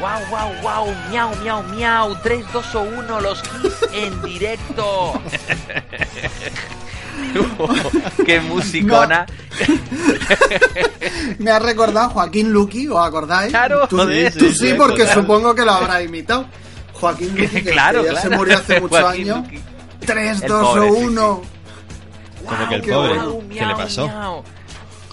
¡Wow, wow, wow! ¡Miau, miau, miau! 3, 2 o 1, los Kiss en directo. ¡Qué musicona! Me ha recordado Joaquín Luqui, ¿os acordáis? Claro, tú, joder, tú sí, porque claro. supongo que lo habrás imitado. Joaquín Luqui, que, Claro, ya se claro. murió hace muchos años. Luqui. 3, El 2 pobre, o sí, 1. Como que el pobre. bueno. ¿Qué le pasó? miau.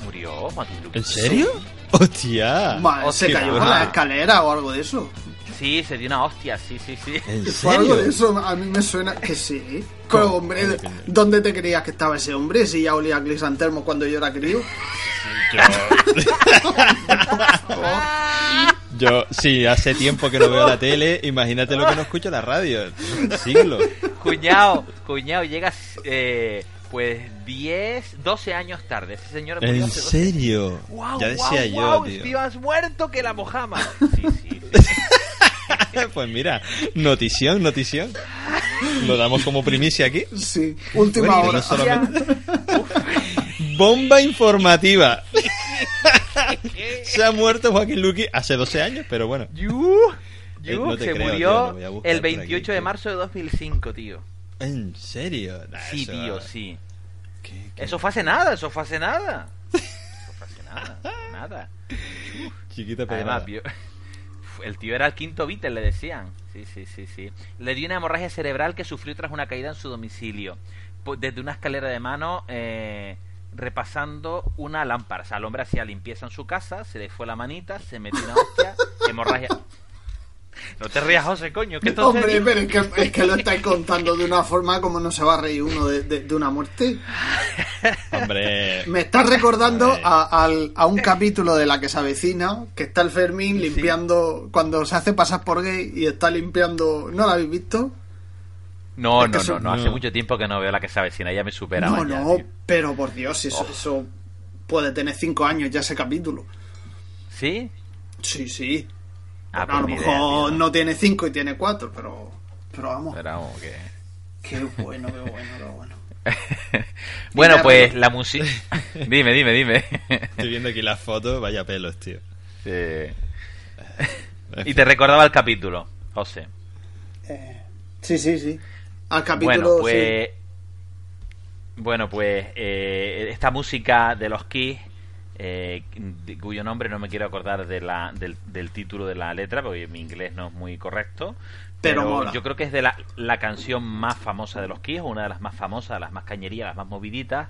Murió Joaquín Luqui. ¿En serio? ¡Hostia! Madre, se Hostia, cayó bueno. por la escalera o algo de eso. Sí, se dio una hostia, sí, sí, sí. ¿En Fue algo de serio? eso, a mí me suena que sí. Pero, hombre, ¿dónde te creías que estaba ese hombre? Si ya olía a Clisantermo cuando yo era crío. Yo, sí, hace tiempo que no veo la tele, imagínate lo que no escucho en la radio. Siglo. Cuñado, cuñado, llegas eh, pues 10, 12 años tarde. Ese señor murió ¿En hace 12 serio? Guau, ya guau, decía yo, guau, tío. estoy más muerto que la Mojama. Sí, sí, sí. pues mira, notición, notición. Lo damos como primicia aquí. Sí, última Bueno, hora. no solamente- Bomba informativa. Se ha muerto Joaquín Luqui hace 12 años, pero bueno. Yu, Eh, Yu, no se creo, murió tío, buscar el por aquí, 28 de tío. marzo de 2005, tío. ¿En serio? Nah, Sí, eso- tío, sí. ¿Qué- qué- Eso fue hace nada, eso fue hace nada. Eso fue hace nada, nada. Chiquita pero Además, vio- el tío era el quinto Beatle, le decían. Sí, sí, sí, sí. Le dio una hemorragia cerebral que sufrió tras una caída en su domicilio. Desde una escalera de mano, eh, repasando una lámpara. O sea, el hombre hacía limpieza en su casa, se le fue la manita, se metió una hostia, hemorragia. No te rías, José, coño, es Hombre, serio. pero es que, es que lo estáis contando de una forma como no se va a reír uno de, de- de una muerte. Hombre, Me estás recordando a, un capítulo de la que se avecina, que está el Fermín limpiando, cuando se hace pasar por gay y está limpiando... ¿No lo habéis visto? No, Es no, eso- no, no, hace mucho tiempo que no veo la que se avecina, ya me supera. no, no, pero por Dios, eso, Oh. eso puede tener cinco años ya ese capítulo. ¿Sí? Sí, sí. Ah, Bueno, a lo pues idea, mejor no tiene cinco y tiene cuatro, pero... Pero vamos, Pero vamos, que... qué bueno, qué bueno, qué bueno. bueno, pues la música... dime, dime, dime. estoy viendo aquí las fotos, vaya pelos, tío. Sí. Y te recordaba el capítulo, José. Eh, sí, sí, sí. Al capítulo... Bueno, sí. pues... Bueno, pues eh, esta música de los Kiss, eh, cuyo nombre no me quiero acordar de la, del, del título de la letra, porque mi inglés no es muy correcto. Pero Pero, mola. yo creo que es de la, la canción más famosa de los Kiss, una de las más famosas, las más cañerías, las más moviditas.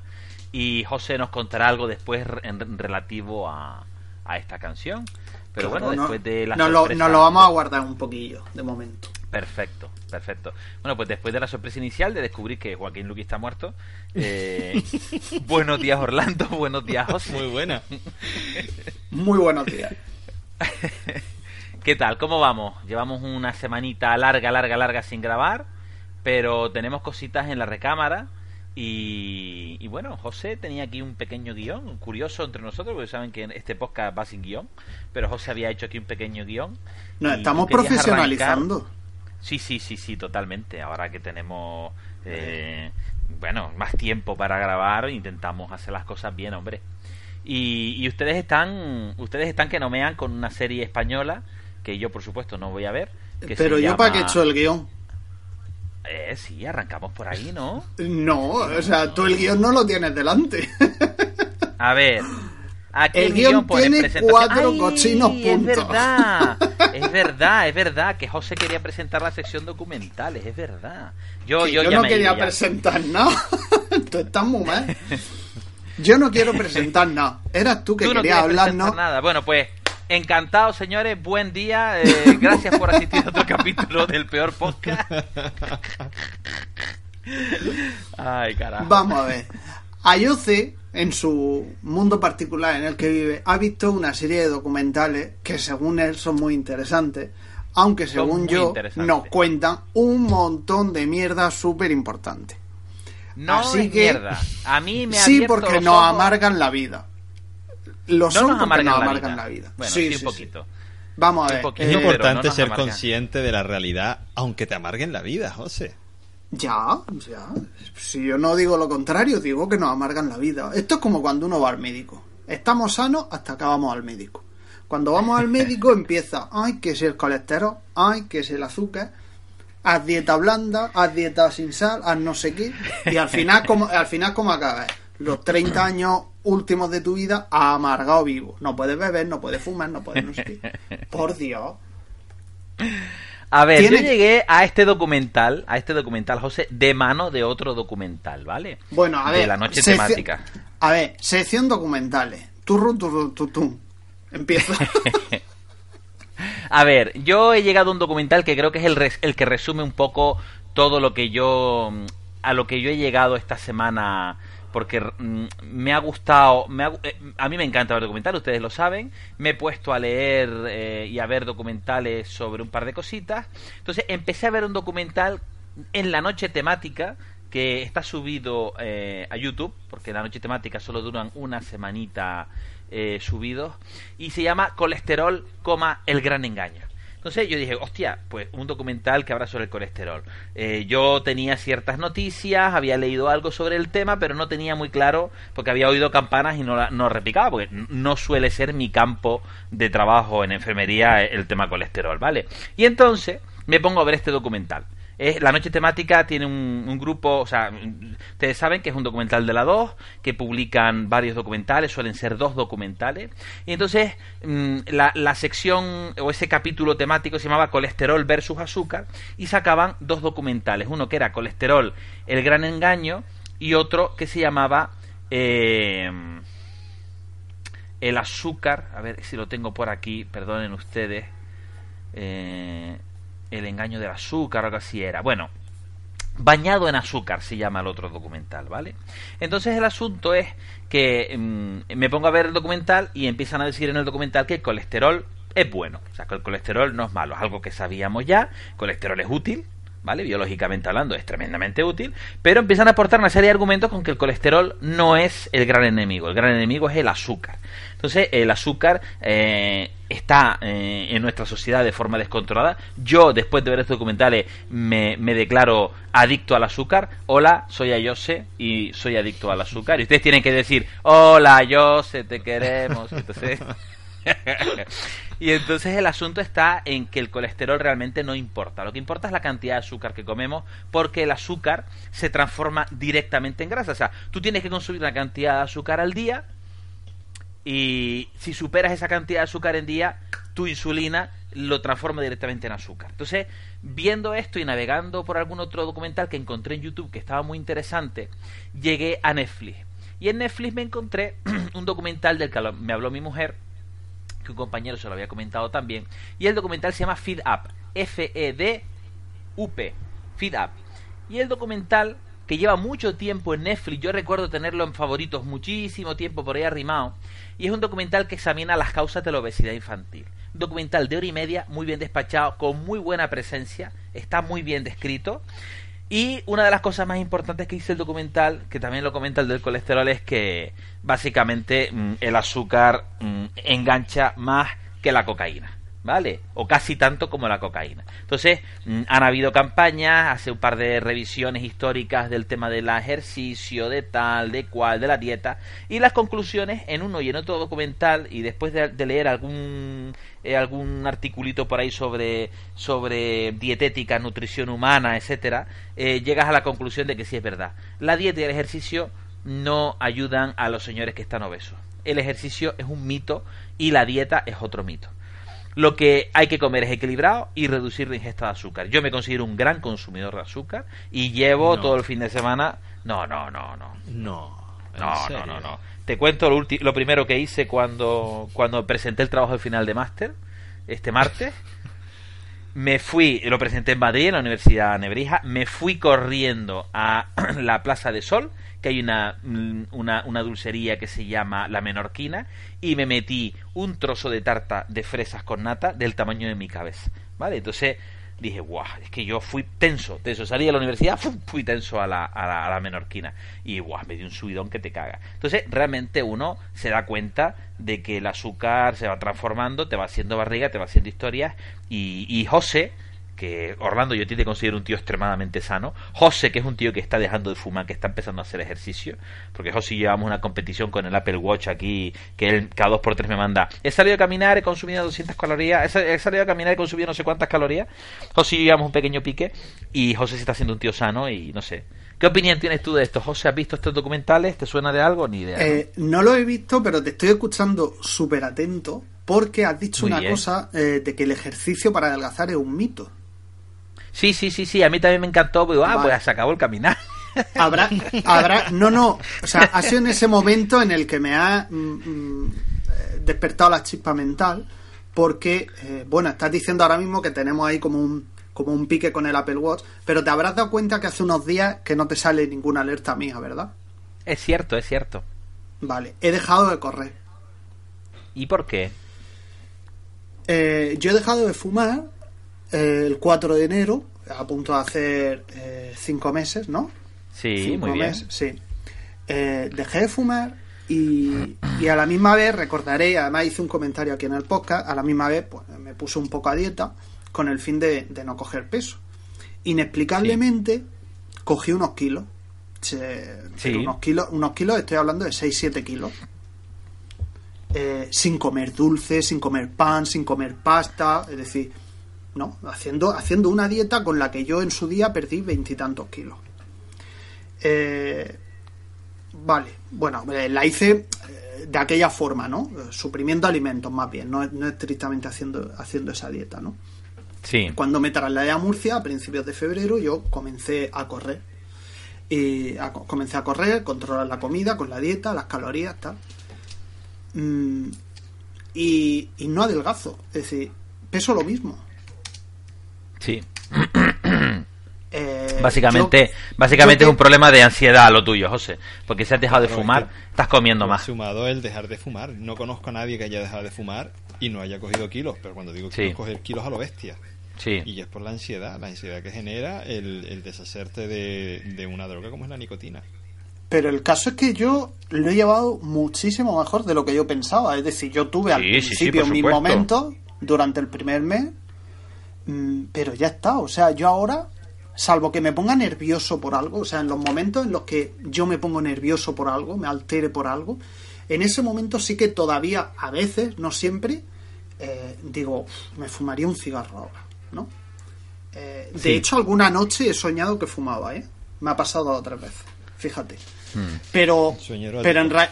Y José nos contará algo después en, relativo a, a esta canción. Pero Claro, bueno, no- después de la lo, sorpresa- nos lo vamos a guardar un poquillo, de momento. Perfecto, perfecto. Bueno, pues después de la sorpresa inicial de descubrir que Joaquín Luqui está muerto, eh, buenos días Orlando, buenos días José. Muy buena. Muy buenos días. ¿Qué tal? ¿Cómo vamos? Llevamos una semanita larga, larga, larga sin grabar, pero tenemos cositas en la recámara. Y, y bueno, José tenía aquí un pequeño guion, curioso entre nosotros, porque saben que este podcast va sin guion, pero José había hecho aquí un pequeño guion. Nos estamos profesionalizando. arrancar- Sí, sí, sí, sí, totalmente. Ahora que tenemos, eh, bueno, más tiempo para grabar, intentamos hacer las cosas bien, hombre. Y, y ustedes están, ustedes están que nomean con una serie española que yo, por supuesto, no voy a ver. que se Pero yo para qué he llama- hecho el guion. Eh, sí, arrancamos por ahí, ¿no? No, o sea, tú el guion no lo tienes delante. A ver. Aquí El mi guion tiene cuatro ¡Ay! cochinos Es puntos. verdad, es verdad, es verdad que José quería presentar la sección documentales, es verdad. Yo, Que yo, yo ya no me quería presentar nada. tú estás muy mal. Yo no quiero presentar nada. Eras tú que Tú no querías presentar hablarnos. nada. Bueno, pues encantado, señores. Buen día. eh, gracias por asistir a otro capítulo del peor podcast. Ay, carajo. Vamos a ver. Ayuce, en su mundo particular en el que vive, ha visto una serie de documentales que según él son muy interesantes, aunque según yo nos cuentan un montón de mierda súper importante. No Así es que- mierda. A mí me ha Sí, porque los nos ojos. amargan la vida. Lo No son nos porque amargan, nos la, amargan vida. la vida. Bueno, Sí, sí, un poquito. sí. Vamos a ver. poquito. Es importante no ser amarga. consciente de la realidad, aunque te amarguen la vida, José. Ya, ya. Si yo no digo lo contrario, digo que nos amargan la vida. Esto es como cuando uno va al médico. Estamos sanos hasta que vamos al médico. Cuando vamos al médico empieza, ay, que es el colesterol, ay, que es el azúcar, haz dieta blanda, haz dieta sin sal, haz no sé qué, y al final, como, al final, ¿cómo acabas? Los 30 años últimos de tu vida amargado vivo. No puedes beber, no puedes fumar, no puedes no sé qué. Por Dios. A ver, Tiene- yo llegué a este documental, a este documental, José, de mano de otro documental, ¿vale? Bueno, a ver. De la noche sección- temática. A ver, sección documentales. Turru, turru, tu, tu. Empieza. A ver, yo he llegado a un documental que creo que es el, res- el que resume un poco todo lo que yo a lo que yo he llegado esta semana porque mm, me ha gustado me ha eh, a mí me encanta ver documentales ustedes lo saben me he puesto a leer eh, y a ver documentales sobre un par de cositas entonces empecé a ver un documental en la noche temática que está subido eh, a YouTube porque la noche temática solo duran una semanita eh, subidos y se llama Colesterol, coma, el gran engaño. Entonces yo dije, hostia, pues un documental que habla sobre el colesterol. Eh, yo tenía ciertas noticias, había leído algo sobre el tema, pero no tenía muy claro, porque había oído campanas y no, la- no replicaba, porque no suele ser mi campo de trabajo en enfermería eh, el tema colesterol, ¿vale? Y entonces me pongo a ver este documental. La noche temática tiene un, grupo, o sea, ustedes saben que es un documental de la 2, que publican varios documentales, suelen ser dos documentales. Y entonces mm, la, la sección o ese capítulo temático se llamaba Colesterol versus Azúcar y sacaban dos documentales. Uno que era Colesterol, el gran engaño, y otro que se llamaba eh, El azúcar. A ver si lo tengo por aquí, perdonen ustedes. Eh, el engaño del azúcar o algo así era. Bueno, Bañado en azúcar se llama el otro documental, ¿vale? Entonces el asunto es que mm, me pongo a ver el documental y empiezan a decir en el documental que el colesterol es bueno, o sea, que el colesterol no es malo, es algo que sabíamos ya, colesterol es útil, ¿vale? Biológicamente hablando es tremendamente útil, pero empiezan a aportar una serie de argumentos con que el colesterol no es el gran enemigo, el gran enemigo es el azúcar. Entonces, el azúcar eh, está eh, en nuestra sociedad de forma descontrolada. Yo, después de ver estos documentales, me, me declaro adicto al azúcar. Hola, soy Ayose y soy adicto al azúcar. Y ustedes tienen que decir, hola, Ayose, te queremos. Entonces... y entonces el asunto está en que el colesterol realmente no importa. Lo que importa es la cantidad de azúcar que comemos porque el azúcar se transforma directamente en grasa. O sea, tú tienes que consumir una cantidad de azúcar al día y si superas esa cantidad de azúcar en día, tu insulina lo transforma directamente en azúcar. Entonces, viendo esto y navegando por algún otro documental que encontré en YouTube que estaba muy interesante, llegué a Netflix. Y en Netflix me encontré un documental del que me habló mi mujer, que un compañero se lo había comentado también, y el documental se llama Feed Up, F-E-D UP, Feed Up. Y el documental, que lleva mucho tiempo en Netflix, yo recuerdo tenerlo en favoritos muchísimo tiempo por ahí arrimado, y es un documental que examina las causas de la obesidad infantil. Un documental de hora y media, muy bien despachado, con muy buena presencia, está muy bien descrito. Y una de las cosas más importantes que dice el documental, que también lo comenta el del colesterol, es que básicamente mm, el azúcar mm, engancha más que la cocaína. ¿Vale? O casi tanto como la cocaína. Entonces, mm, han habido campañas, hace un par de revisiones históricas del tema del ejercicio, de tal, de cual, de la dieta, y las conclusiones en uno y en otro documental, y después de, de leer algún algún articulito por ahí sobre, sobre dietética, nutrición humana, etcétera, eh, llegas a la conclusión de que sí es verdad. La dieta y el ejercicio no ayudan a los señores que están obesos. El ejercicio es un mito y la dieta es otro mito. Lo que hay que comer es equilibrado y reducir la ingesta de azúcar. Yo me considero un gran consumidor de azúcar y llevo No. todo el fin de semana. No, no, no, no. No. ¿en No, no, no, no. Te cuento lo, lo primero que hice cuando, cuando presenté el trabajo de final de máster, este martes. Me fui, lo presenté en Madrid, en la Universidad Nebrija, me fui corriendo a la Plaza de Sol, que hay una, mm, una, una dulcería que se llama La Menorquina, y me metí un trozo de tarta de fresas con nata del tamaño de mi cabeza. ¿Vale? Entonces dije, guau, es que yo fui tenso, tenso. Salí de la universidad, fui tenso a la, a la, a la menorquina. Y guau, me dio un subidón que te caga. Entonces, realmente uno se da cuenta de que el azúcar se va transformando, te va haciendo barriga, te va haciendo historias. Y, y José, que Orlando yo te considero un tío extremadamente sano. José, que es un tío que está dejando de fumar, que está empezando a hacer ejercicio. Porque José y yo llevamos una competición con el Apple Watch aquí, que él cada dos por tres me manda. He salido a caminar, he consumido 200 calorías, he, sa- he salido a caminar, he consumido no sé cuántas calorías. José y yo llevamos un pequeño pique y José se está haciendo un tío sano y no sé. ¿Qué opinión tienes tú de esto, José? ¿Has visto estos documentales? ¿Te suena de algo? Ni idea. ¿no? Eh, no lo he visto, pero te estoy escuchando súper atento porque has dicho Muy una bien. cosa eh, de que el ejercicio para adelgazar es un mito. Sí, sí, sí, sí. A mí también me encantó. Pero, ah, Vale. pues se acabó el caminar. Habrá, habrá, no, no, o sea, ha sido en ese momento en el que me ha mm, mm, despertado la chispa mental, porque, eh, bueno, estás diciendo ahora mismo que tenemos ahí como un, como un pique con el Apple Watch, pero te habrás dado cuenta que hace unos días que no te sale ninguna alerta mía, ¿verdad? es cierto, es cierto. Vale, he dejado de correr. ¿Y por qué? Eh, yo he dejado de fumar el 4 de enero, a punto de hacer 5 meses, ¿no? Sí, Cinco muy bien. meses, sí. Eh, dejé de fumar y, y a la misma vez recordaré, además hice un comentario aquí en el podcast, a la misma vez pues, me puse un poco a dieta con el fin de, de no coger peso. Inexplicablemente cogí unos kilos. Se- Sí. pero unos kilos, unos kilos, estoy hablando de 6-7 kilos. Eh, sin comer dulce, sin comer pan, sin comer pasta, es decir, no, haciendo, haciendo una dieta con la que yo en su día perdí veintitantos kilos. Eh, vale, bueno, eh, la hice eh, de aquella forma, ¿no? Suprimiendo alimentos más bien, no, no estrictamente haciendo, haciendo esa dieta, ¿no? Sí. Cuando me trasladé a Murcia a principios de febrero, yo comencé a correr. Y a- comencé a correr, controlar la comida con la dieta, las calorías, tal. Mm, y, y no adelgazo, es decir, peso lo mismo. Sí. Eh, Básicamente, yo- básicamente yo es un problema de ansiedad lo tuyo, José. Porque si has dejado de fumar, es que estás comiendo más. sumado el dejar de fumar. No conozco a nadie que haya dejado de fumar y no haya cogido kilos, pero cuando digo Sí. kilos, coger kilos a lo bestia. Sí. Y es por la ansiedad, la ansiedad que genera el, el deshacerte de, de una droga como es la nicotina. Pero el caso es que yo lo he llevado muchísimo mejor de lo que yo pensaba. Es decir, yo tuve al Sí, sí, sí, principio por mis momentos durante el primer mes, pero ya está. O sea, yo ahora, salvo que me ponga nervioso por algo, o sea, en los momentos en los que yo me pongo nervioso por algo, me altere por algo, en ese momento sí que todavía, a veces, no siempre, eh, digo, "Uf, me fumaría un cigarro ahora, ¿no? Eh, de Sí. hecho, alguna noche he soñado que fumaba, ¿eh? Me ha pasado dos o tres veces, fíjate. Mm. Pero, pero, en ra-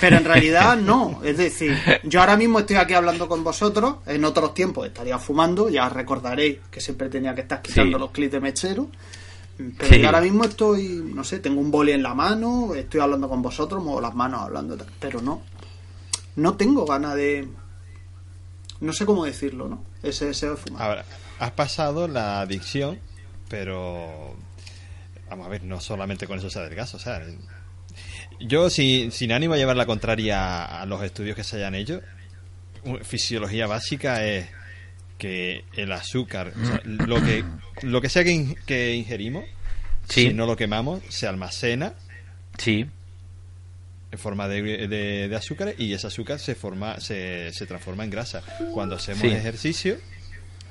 pero en realidad no. Es decir, yo ahora mismo estoy aquí hablando con vosotros, en otros tiempos estaría fumando, ya recordaréis que siempre tenía que estar quitando Sí. los clips de mechero. Pero Sí. yo ahora mismo estoy, no sé, tengo un boli en la mano, estoy hablando con vosotros, muevo las manos hablando, pero no. No tengo ganas de. No sé cómo decirlo, ¿no? Ese deseo de fumar. Ahora, has pasado la adicción pero vamos a ver, no solamente con eso se adelgaza, o sea, yo sin, sin ánimo a llevar la contraria a los estudios que se hayan hecho, fisiología básica es que el azúcar, o sea, lo que lo que sea que, in- que ingerimos, Sí. si no lo quemamos, se almacena Sí, en forma de, de, de azúcar y ese azúcar se forma se, se transforma en grasa. Cuando hacemos Sí. ejercicio,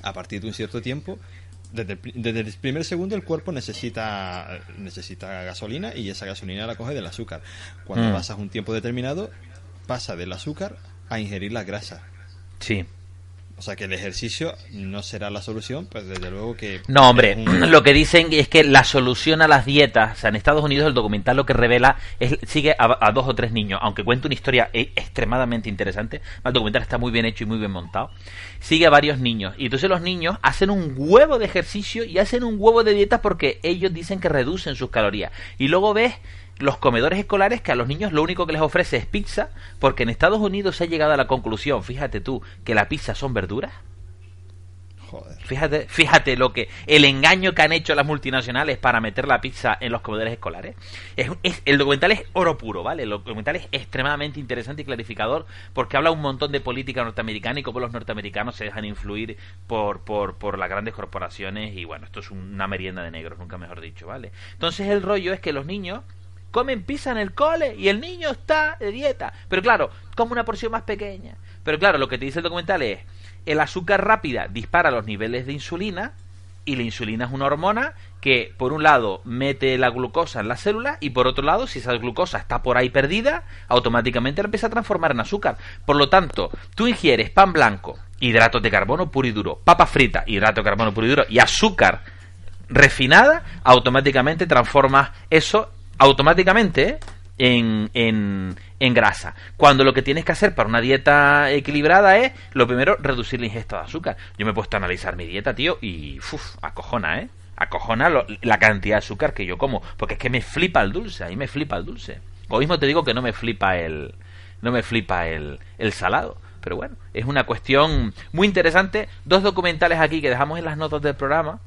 a partir de un cierto tiempo, desde desde el primer segundo el cuerpo necesita necesita gasolina y esa gasolina la coge del azúcar. Cuando Mm. pasas un tiempo determinado, pasa del azúcar a ingerir la grasa. sí. O sea que el ejercicio no será la solución, pues desde luego que... No, hombre, un- lo que dicen es que la solución a las dietas, o sea, en Estados Unidos el documental lo que revela es sigue a, a dos o tres niños, aunque cuenta una historia eh, extremadamente interesante, el documental está muy bien hecho y muy bien montado, sigue a varios niños, y entonces los niños hacen un huevo de ejercicio y hacen un huevo de dietas porque ellos dicen que reducen sus calorías, y luego ves los comedores escolares que a los niños lo único que les ofrece es pizza, porque en Estados Unidos se ha llegado a la conclusión, fíjate tú, que la pizza son verduras, Joder. Fíjate, fíjate lo que el engaño que han hecho las multinacionales para meter la pizza en los comedores escolares. Es, es- el documental es oro puro, ¿vale? El documental es extremadamente interesante y clarificador porque habla un montón de política norteamericana y cómo los norteamericanos se dejan influir por, por, por las grandes corporaciones y bueno, esto es una merienda de negros, nunca mejor dicho, ¿vale? Entonces el rollo es que los niños comen pizza en el cole y el niño está de dieta. Pero claro, come una porción más pequeña. Pero claro, lo que te dice el documental es, el azúcar rápida dispara los niveles de insulina y la insulina es una hormona que por un lado mete la glucosa en la célula y por otro lado si esa glucosa está por ahí perdida automáticamente la empieza a transformar en azúcar por lo tanto tú ingieres pan blanco hidratos de carbono puro y duro papa frita hidrato de carbono puro y duro y azúcar refinada, automáticamente transformas eso automáticamente en, en, en grasa. Cuando lo que tienes que hacer para una dieta equilibrada es, lo primero, reducir la ingesta de azúcar. Yo me he puesto a analizar mi dieta, tío, y uf, acojona, ¿eh? Acojona lo- la cantidad de azúcar que yo como, porque es que me flipa el dulce, a mí me flipa el dulce. O mismo te digo que no me flipa el, no me flipa el, el salado. Pero bueno, es una cuestión muy interesante. Dos documentales aquí que dejamos en las notas del programa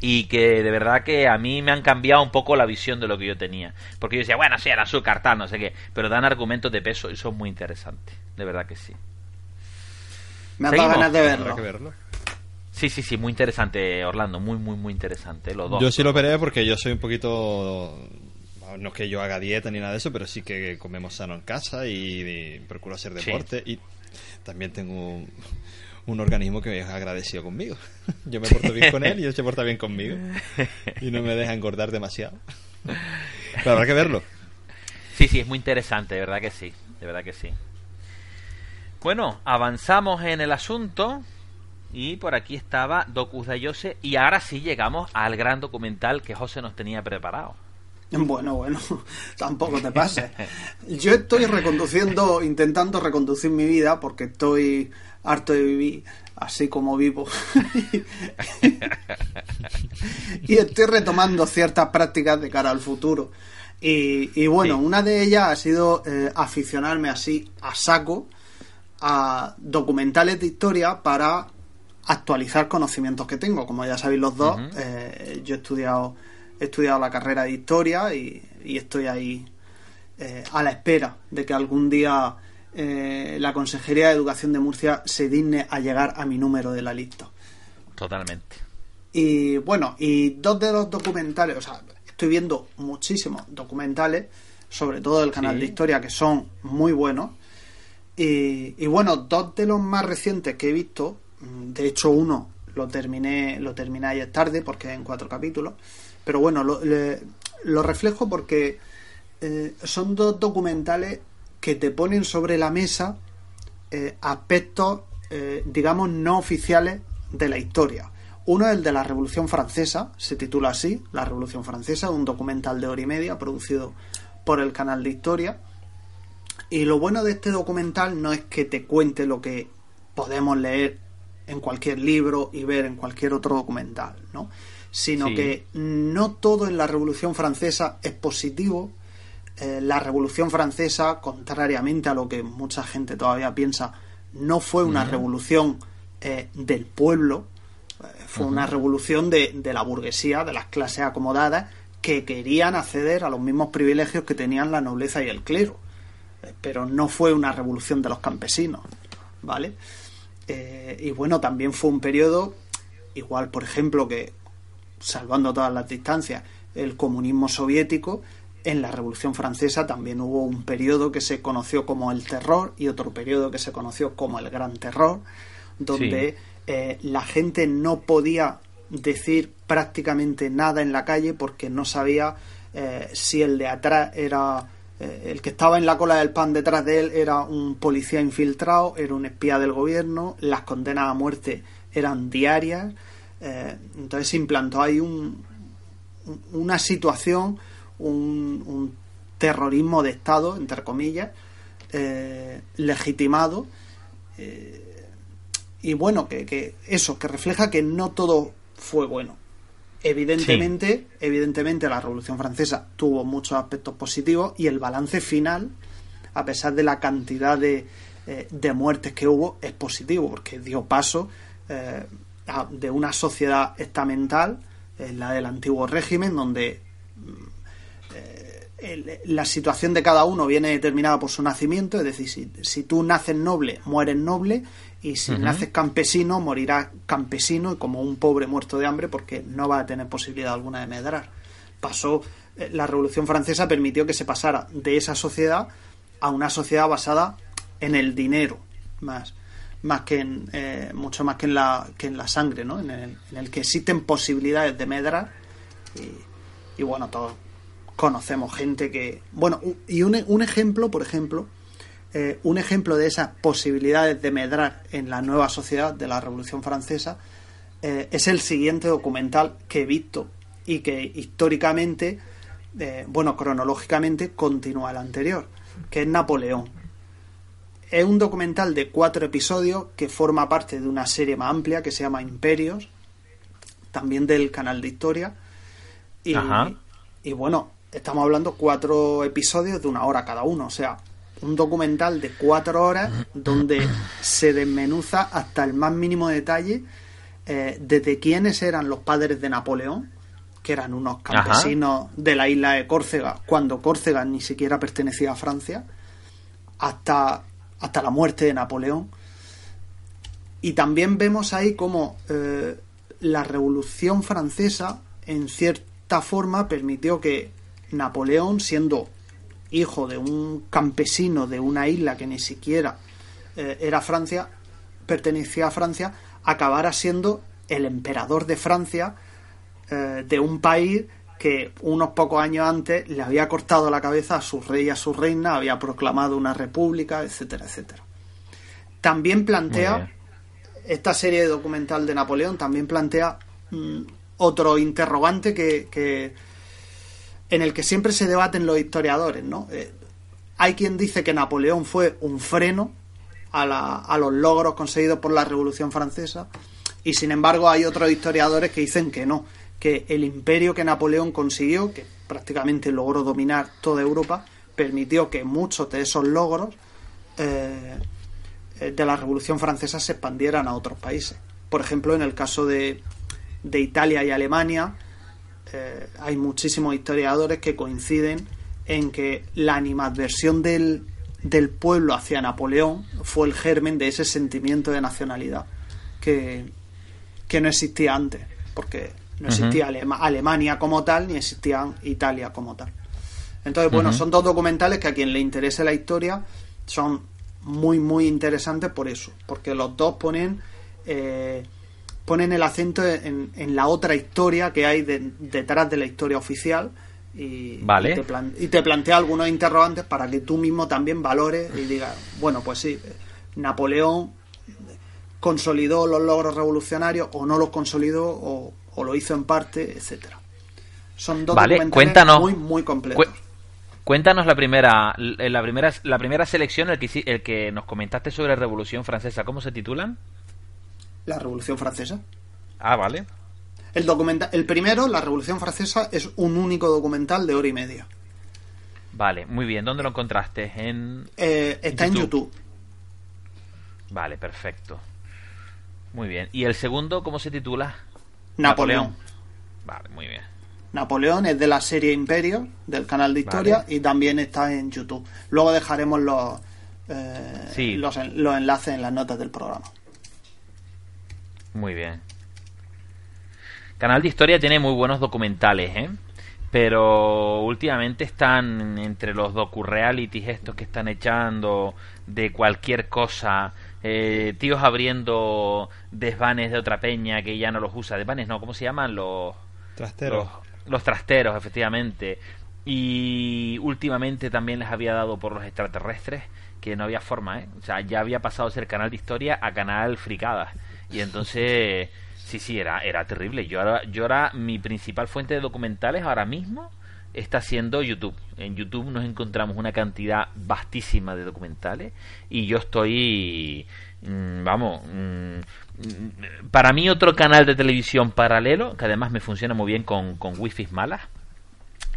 y que de verdad que a mí me han cambiado un poco la visión de lo que yo tenía. Porque yo decía, bueno, sí, el azúcar, tal, no sé qué, pero dan argumentos de peso y son muy interesantes, de verdad que sí. Me ha dado Seguimos. ganas de verlo. que verlo. Sí, sí, sí, muy interesante, Orlando, muy, muy, muy interesante, los dos. Yo sí lo veré porque yo soy un poquito. No es que yo haga dieta ni nada de eso, pero sí que comemos sano en casa y, y procuro hacer Sí. deporte. Y también tengo un, organismo que es agradecido conmigo. Yo me porto bien con él y él se porta bien conmigo. Y no me deja engordar demasiado. Pero habrá que verlo. Sí, sí, es muy interesante, de verdad que sí, de verdad que sí. Bueno, avanzamos en el asunto y por aquí estaba Docus Dayose y ahora sí llegamos al gran documental que José nos tenía preparado. Bueno, bueno, tampoco te pases. Yo estoy reconduciendo, intentando reconducir mi vida porque estoy harto de vivir así como vivo. y estoy retomando ciertas prácticas de cara al futuro. Y, y bueno, Sí. una de ellas ha sido eh, aficionarme así a saco a documentales de historia para actualizar conocimientos que tengo. Como ya sabéis los dos, eh, yo he estudiado, he estudiado la carrera de historia y, y estoy ahí eh, a la espera de que algún día eh, la Consejería de Educación de Murcia se digne a llegar a mi número de la lista. Totalmente. Y bueno, y dos de los documentales, o sea, estoy viendo muchísimos documentales, sobre todo del canal Sí. de historia, que son muy buenos. Y, y bueno, dos de los más recientes que he visto, mm, de hecho uno lo terminé, lo terminé ayer tarde porque en cuatro capítulos, pero bueno, lo, le- lo reflejo porque eh, son dos documentales que te ponen sobre la mesa eh, aspectos, eh, digamos, no oficiales de la historia. Uno es el de la Revolución Francesa, se titula así, La Revolución Francesa, un documental de hora y media producido por el canal de historia. Y lo bueno de este documental no es que te cuente lo que podemos leer en cualquier libro y ver en cualquier otro documental, ¿no? Sino Sí. que no todo en la Revolución Francesa es positivo. Eh, la Revolución Francesa, contrariamente a lo que mucha gente todavía piensa, no fue una revolución eh, del pueblo, Eh, Fue una revolución de, de la burguesía, de las clases acomodadas, que querían acceder a los mismos privilegios que tenían la nobleza y el clero. Pero no fue una revolución de los campesinos, ¿vale? Eh, y bueno, también fue un periodo, igual, por ejemplo, que, salvando todas las distancias, el comunismo soviético, en la Revolución Francesa también hubo un periodo que se conoció como el terror y otro periodo que se conoció como el gran terror, donde eh, la gente no podía decir prácticamente nada en la calle porque no sabía eh, si el de atrás era eh, el que estaba en la cola del pan detrás de él era un policía infiltrado, era un espía del gobierno, las condenas a muerte eran diarias, entonces se implantó ahí un- una situación, un, un terrorismo de Estado, entre comillas, eh, legitimado, eh, y bueno, que, que eso, que refleja que no todo fue bueno. Evidentemente, evidentemente la Revolución Francesa tuvo muchos aspectos positivos y el balance final, a pesar de la cantidad de, eh, de muertes que hubo, es positivo porque dio paso eh, a- de una sociedad estamental, eh, la del antiguo régimen, donde el- la situación de cada uno viene determinada por su nacimiento, es decir, si, si tú naces noble, mueres noble, y si naces campesino, morirás campesino y como un pobre muerto de hambre porque no va a tener posibilidad alguna de medrar. Pasó, eh, la Revolución Francesa permitió que se pasara de esa sociedad a una sociedad basada en el dinero, más, más que en, eh, mucho más que en la, que en la sangre, ¿no? En el, en el que existen posibilidades de medrar y, y bueno, todos conocemos gente que. Bueno, y un, un ejemplo, por ejemplo, eh, un ejemplo de esas posibilidades de medrar en la nueva sociedad de la Revolución Francesa eh, es el siguiente documental que he visto y que históricamente, eh, bueno, cronológicamente continúa el anterior, que es Napoleón. Es un documental de cuatro episodios que forma parte de una serie más amplia que se llama Imperios, también del canal de historia. Y, Ajá. y bueno, estamos hablando cuatro episodios de una hora cada uno, o sea, un documental de cuatro horas donde se desmenuza hasta el más mínimo detalle eh, desde quiénes eran los padres de Napoleón, que eran unos Ajá. campesinos de la isla de Córcega, cuando Córcega ni siquiera pertenecía a Francia, hasta, hasta la muerte de Napoleón. Y también vemos ahí como eh, la Revolución Francesa, en cierta forma, permitió que Napoleón, siendo hijo de un campesino de una isla que ni siquiera eh, era Francia, pertenecía a Francia, acabara siendo el emperador de Francia, eh, de un país que unos pocos años antes le había cortado la cabeza a su rey y a su reina, había proclamado una república, etcétera, etcétera. También plantea esta serie de documental de Napoleón también plantea mm, otro interrogante que, que- en el que siempre se debaten los historiadores, ¿no? Eh, hay quien dice que Napoleón fue un freno a, la- a los logros conseguidos por la Revolución Francesa y sin embargo hay otros historiadores que dicen que no, que el imperio que Napoleón consiguió, que prácticamente logró dominar toda Europa, permitió que muchos de esos logros eh, de la Revolución Francesa se expandieran a otros países. Por ejemplo, en el caso de, de Italia y Alemania, eh, hay muchísimos historiadores que coinciden en que la animadversión del, del pueblo hacia Napoleón fue el germen de ese sentimiento de nacionalidad que, que no existía antes, porque no existía Alema- Alemania como tal ni existía Italia como tal. Entonces, bueno, son dos documentales que a quien le interese la historia son muy, muy interesantes por eso, porque los dos ponen, eh, ponen el acento en, en la otra historia que hay de- detrás de la historia oficial y, Vale. y te plan- y te plantea algunos interrogantes para que tú mismo también valores y digas, bueno, pues sí, eh, Napoleón consolidó los logros revolucionarios o no los consolidó o, o lo hizo en parte, etcétera. Son dos Vale, documentales muy, muy completos. Cu- Cuéntanos la primera, la primera, la primera selección, el que, el que nos comentaste sobre Revolución Francesa. ¿Cómo se titulan? La Revolución Francesa. Ah, vale. El, documenta el primero, La Revolución Francesa, es un único documental de hora y media. Vale, muy bien. ¿Dónde lo encontraste? En... Eh, está en YouTube. Vale, perfecto. Muy bien. ¿Y el segundo cómo se titula? Napoleón. Vale, muy bien. Napoleón es de la serie Imperio, del canal de historia, Vale. y también está en YouTube. Luego dejaremos los, eh, Sí. los, los enlaces en las notas del programa. Muy bien. Canal de Historia tiene muy buenos documentales, ¿eh? Pero últimamente están entre los docu-realities estos que están echando de cualquier cosa, eh, tíos abriendo desvanes de otra peña que ya no los usa. Desvanes no, ¿cómo se llaman? Los... Trastero. Los, los trasteros, efectivamente. Y últimamente también les había dado por los extraterrestres que no había forma, ¿eh? O sea, ya había pasado a ser canal de historia a canal fricadas. Y entonces, sí, sí, era, era terrible. Yo ahora, yo ahora, mi principal fuente de documentales ahora mismo está siendo YouTube. En YouTube nos encontramos una cantidad vastísima de documentales y yo estoy, mm, vamos, mm, mm, para mí otro canal de televisión paralelo, que además me funciona muy bien con, con wifi malas,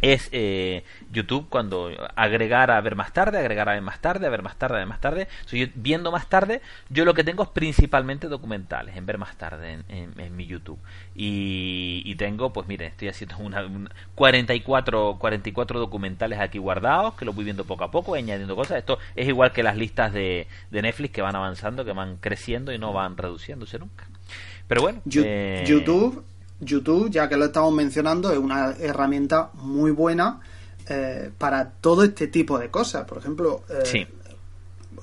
es eh, YouTube cuando agregar a ver más tarde, agregar a ver más tarde, a ver más tarde, a ver más tarde. So, yo viendo más tarde, yo lo que tengo es principalmente documentales, en ver más tarde en, en- en mi YouTube. Y, y tengo, pues miren, estoy haciendo una, una- 44, 44 documentales aquí guardados, que los voy viendo poco a poco, añadiendo cosas. Esto es igual que las listas de, de Netflix que van avanzando, que van creciendo y no van reduciéndose nunca. Pero bueno, eh, YouTube, YouTube, ya que lo estamos mencionando, es una herramienta muy buena eh, para todo este tipo de cosas. Por ejemplo, eh, Sí.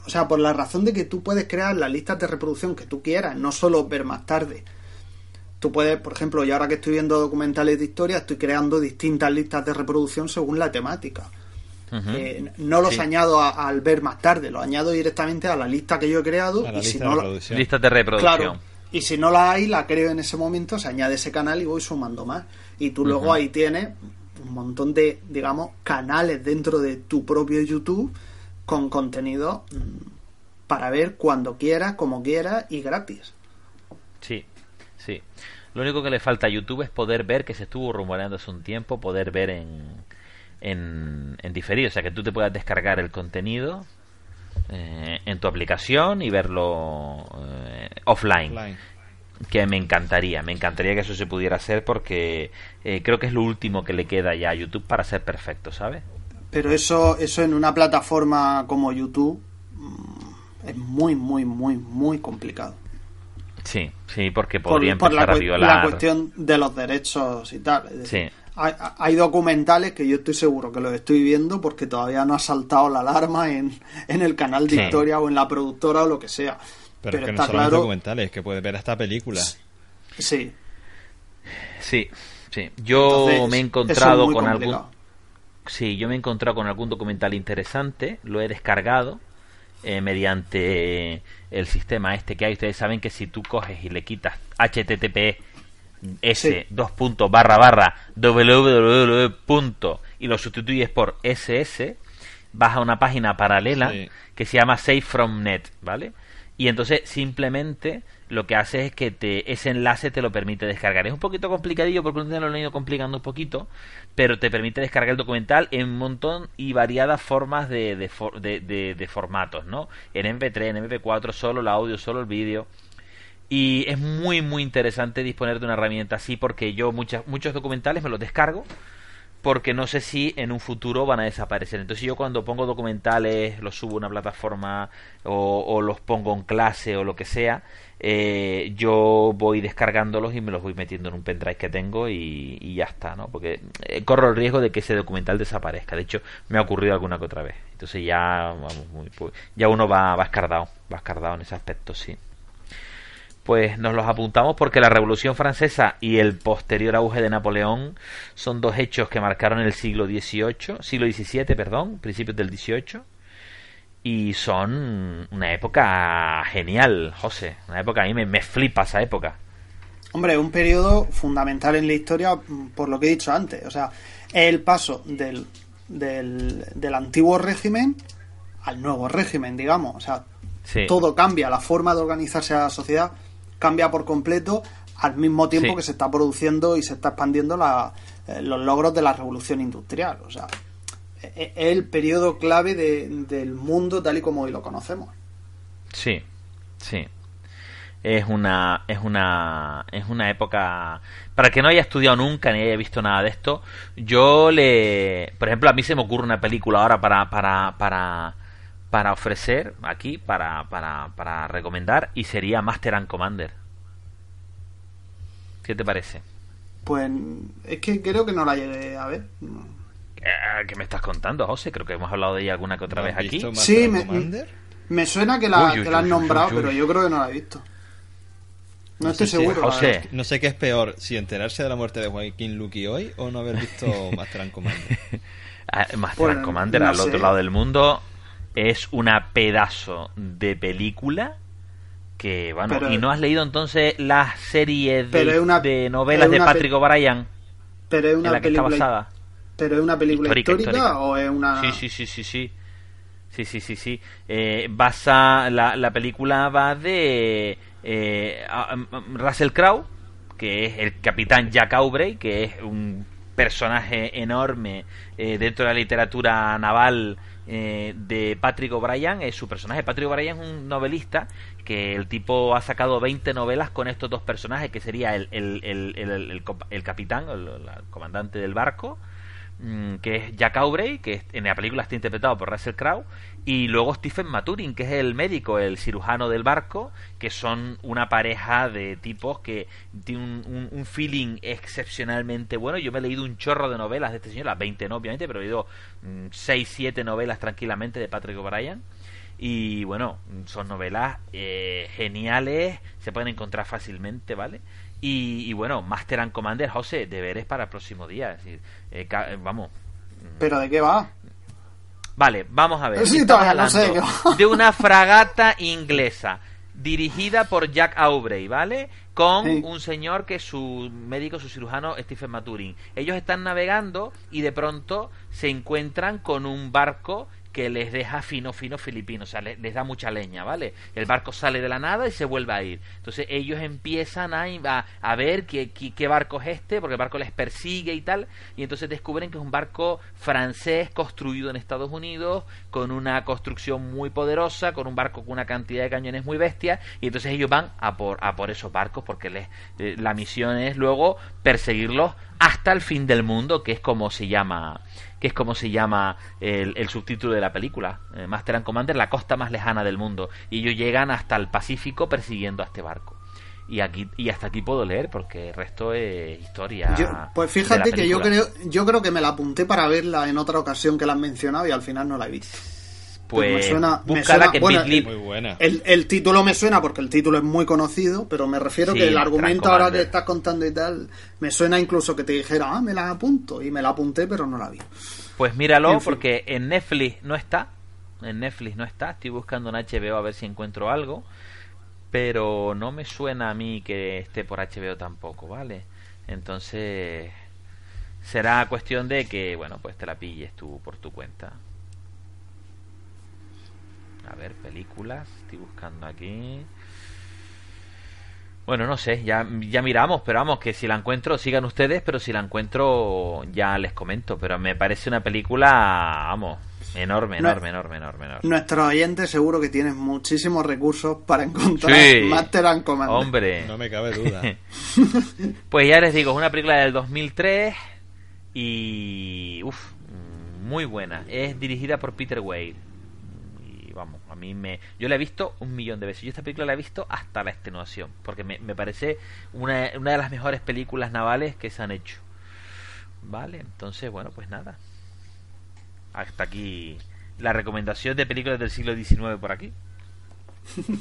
o sea, por la razón de que tú puedes crear las listas de reproducción que tú quieras, no solo ver más tarde. Tú puedes, por ejemplo, y ahora que estoy viendo documentales de historia, estoy creando distintas listas de reproducción según la temática. Eh, no los Sí. añado a- al ver más tarde, los añado directamente a la lista que yo he creado A la y si lista no de la- listas de reproducción. Claro. Y si no la hay, la creo en ese momento, se añade ese canal y voy sumando más. Y tú luego ahí tienes un montón de, digamos, canales dentro de tu propio YouTube con contenido mm, para ver cuando quieras, como quieras y gratis. Sí, sí. Lo único que le falta a YouTube es poder ver, que se estuvo rumoreando hace un tiempo, poder ver en, en, en diferido. O sea, que tú te puedas descargar el contenido eh, en tu aplicación y verlo eh, offline. Que me encantaría, me encantaría que eso se pudiera hacer porque eh, creo que es lo último que le queda ya a YouTube para ser perfecto, ¿sabes? Pero eso, eso en una plataforma como YouTube mm, es muy, muy, muy, muy complicado. Sí, sí, porque por, podría por la, empezar a cue- violar. la cuestión de los derechos y tal. Es decir, Sí. Hay, hay documentales que yo estoy seguro que los estoy viendo porque todavía no ha saltado la alarma en, en el canal de Sí. historia o en la productora o lo que sea. Pero, Pero, es que no está solamente claro. documentales, es que puedes ver hasta películas. Sí. Sí, sí. Yo Entonces, me he es encontrado con complicado. algún Sí, yo me he encontrado con algún documental interesante, lo he descargado eh, mediante el sistema este que hay. Ustedes saben que si tú coges y le quitas HTTP S dos puntos barra barra www punto y lo sustituyes por SS, vas a una página paralela Sí. que se llama Save from Net, ¿vale? Y entonces simplemente lo que hace es que te, ese enlace te lo permite descargar. Es un poquito complicadillo porque lo han ido complicando un poquito, pero te permite descargar el documental en un montón y variadas formas de, de, for- de- de- de formatos, ¿no? En MP3, en MP4, solo el audio, solo el vídeo. Y es muy, muy interesante disponer de una herramienta así porque yo muchas, muchos documentales me los descargo porque no sé si en un futuro van a desaparecer. Entonces yo cuando pongo documentales, los subo a una plataforma o, o los pongo en clase o lo que sea, eh, yo voy descargándolos y me los voy metiendo en un pendrive que tengo y, y ya está, ¿no? Porque eh, corro el riesgo de que ese documental desaparezca. De hecho, me ha ocurrido alguna que otra vez. Entonces ya, vamos, muy, ya uno va, va escardado, va escardado en ese aspecto, sí pues nos los apuntamos porque la Revolución Francesa y el posterior auge de Napoleón son dos hechos que marcaron el siglo XVIII, siglo XVII, perdón, principios del XVIII, y son una época genial, José, una época a mí me, me flipa esa época. Hombre, es un periodo fundamental en la historia mm, por lo que he dicho antes. O sea, es el paso del, del, del antiguo régimen al nuevo régimen, digamos. O sea, Sí. todo cambia, la forma de organizarse a la sociedad cambia por completo al mismo tiempo Sí. que se está produciendo y se está expandiendo la- eh, los logros de la revolución industrial. O sea, e- e- es el periodo clave de- del mundo tal y como hoy lo conocemos. Sí, sí. es una es una es una época para que no haya estudiado nunca ni haya visto nada de esto yo le por ejemplo a mí se me ocurre una película ahora para para para para ofrecer aquí para para para recomendar y sería Master and Commander ¿qué te parece? Pues es que creo que no la llegué a ver. No. Eh, ¿qué me estás contando José? creo que hemos hablado de ella alguna que otra ¿No vez aquí Sí, and me- Commander? Me suena que la, Uy, uy, que la has uy, nombrado, uy, uy. pero yo creo que no la he visto. No, No estoy sé seguro. José. No sé qué es peor, si enterarse de la muerte de Joaquín Luqui hoy o no haber visto Master and Commander. Ah, Master Bueno, and Commander no al sé. otro lado del mundo es una pedazo de película que, bueno, ¿y no has leído entonces las series de, novelas de Patrick O'Brien? Pero es una en la que película, está basada. ¿Pero es una película histórica, o es una...? Sí, sí, sí, sí, sí. Sí, sí, sí, sí. Eh, basa, la, la película va de eh, Russell Crowe, que es el capitán Jack Aubrey, que es un personaje enorme eh, dentro de la literatura naval eh, de Patrick O'Brien es su personaje. Patrick O'Brien es un novelista que el tipo ha sacado 20 novelas con estos dos personajes, que sería el, el, el, el, capitán, el, comandante del barco, mm, que es Jack Aubrey, que en la película está interpretado por Russell Crowe, y luego Stephen Maturin, que es el médico, el cirujano del barco, que son una pareja de tipos que tienen un, un- feeling excepcionalmente bueno. Yo me he leído un chorro de novelas de este señor, las 20 no, obviamente, pero he leído 6, 7 novelas tranquilamente de Patrick O'Brien. Y bueno, son novelas eh, geniales, se pueden encontrar fácilmente, ¿vale? Y, y bueno, Master and Commander, José, deberes para el próximo día. Es decir, eh, eh, vamos, ¿Pero de qué va? Vale, vamos a ver. Sí, todavía no sé de una fragata inglesa dirigida por Jack Aubrey, ¿vale? Con Sí. un señor que es su médico, su cirujano, Stephen Maturin. Ellos están navegando y de pronto se encuentran con un barco que les deja fino, fino filipino, o sea, les, da mucha leña, ¿vale? El barco sale de la nada y se vuelve a ir. Entonces ellos empiezan a, a, a ver qué, qué, qué barco es este, porque el barco les persigue y tal, y entonces descubren que es un barco francés construido en Estados Unidos, con una construcción muy poderosa, con un barco con una cantidad de cañones muy bestia, y entonces ellos van a por, a por esos barcos, porque les, eh, la misión es luego perseguirlos hasta el fin del mundo, que es como se llama que es como se llama el, el subtítulo de la película, eh, Master and Commander, la costa más lejana del mundo, y ellos llegan hasta el Pacífico persiguiendo a este barco. Y aquí y hasta aquí puedo leer porque el resto es historia. Yo- pues fíjate que yo creo, yo creo que me la apunté para verla en otra ocasión que la han mencionado y al final no la he visto. Pues me suena- me suena- que bueno, Big Muy buena. El, el título me suena porque el título es muy conocido, pero me refiero Sí, que el argumento ahora que estás contando y tal, me suena incluso que te dijera, ah, me la apunto, y me la apunté, pero no la vi. Pues míralo En fin. porque en Netflix no está. En Netflix no está. Estoy buscando en HBO a ver si encuentro algo. Pero no me suena a mí que esté por HBO tampoco, ¿vale? Entonces será cuestión de que, bueno, pues te la pilles tú por tu cuenta. A ver, películas. Estoy buscando aquí. Bueno, no sé, ya, ya miramos, pero vamos, que si la encuentro, sigan ustedes, pero si la encuentro, ya les comento. Pero me parece una película, vamos, enorme, No- enorme, enorme, enorme, enorme. Nuestros oyentes seguro que tienen muchísimos recursos para encontrar Sí. Master and Commander. Hombre, No me cabe duda. pues ya les digo, es una película del 2003 y, uff, muy buena. Es dirigida por Peter Weir. Y vamos, a mí me... Yo la he visto un millón de veces. Yo esta película la he visto hasta la extenuación, porque me, me parece una, una de las mejores películas navales que se han hecho. Vale, entonces, bueno, pues nada. Hasta aquí la recomendación de películas del siglo XIX por aquí.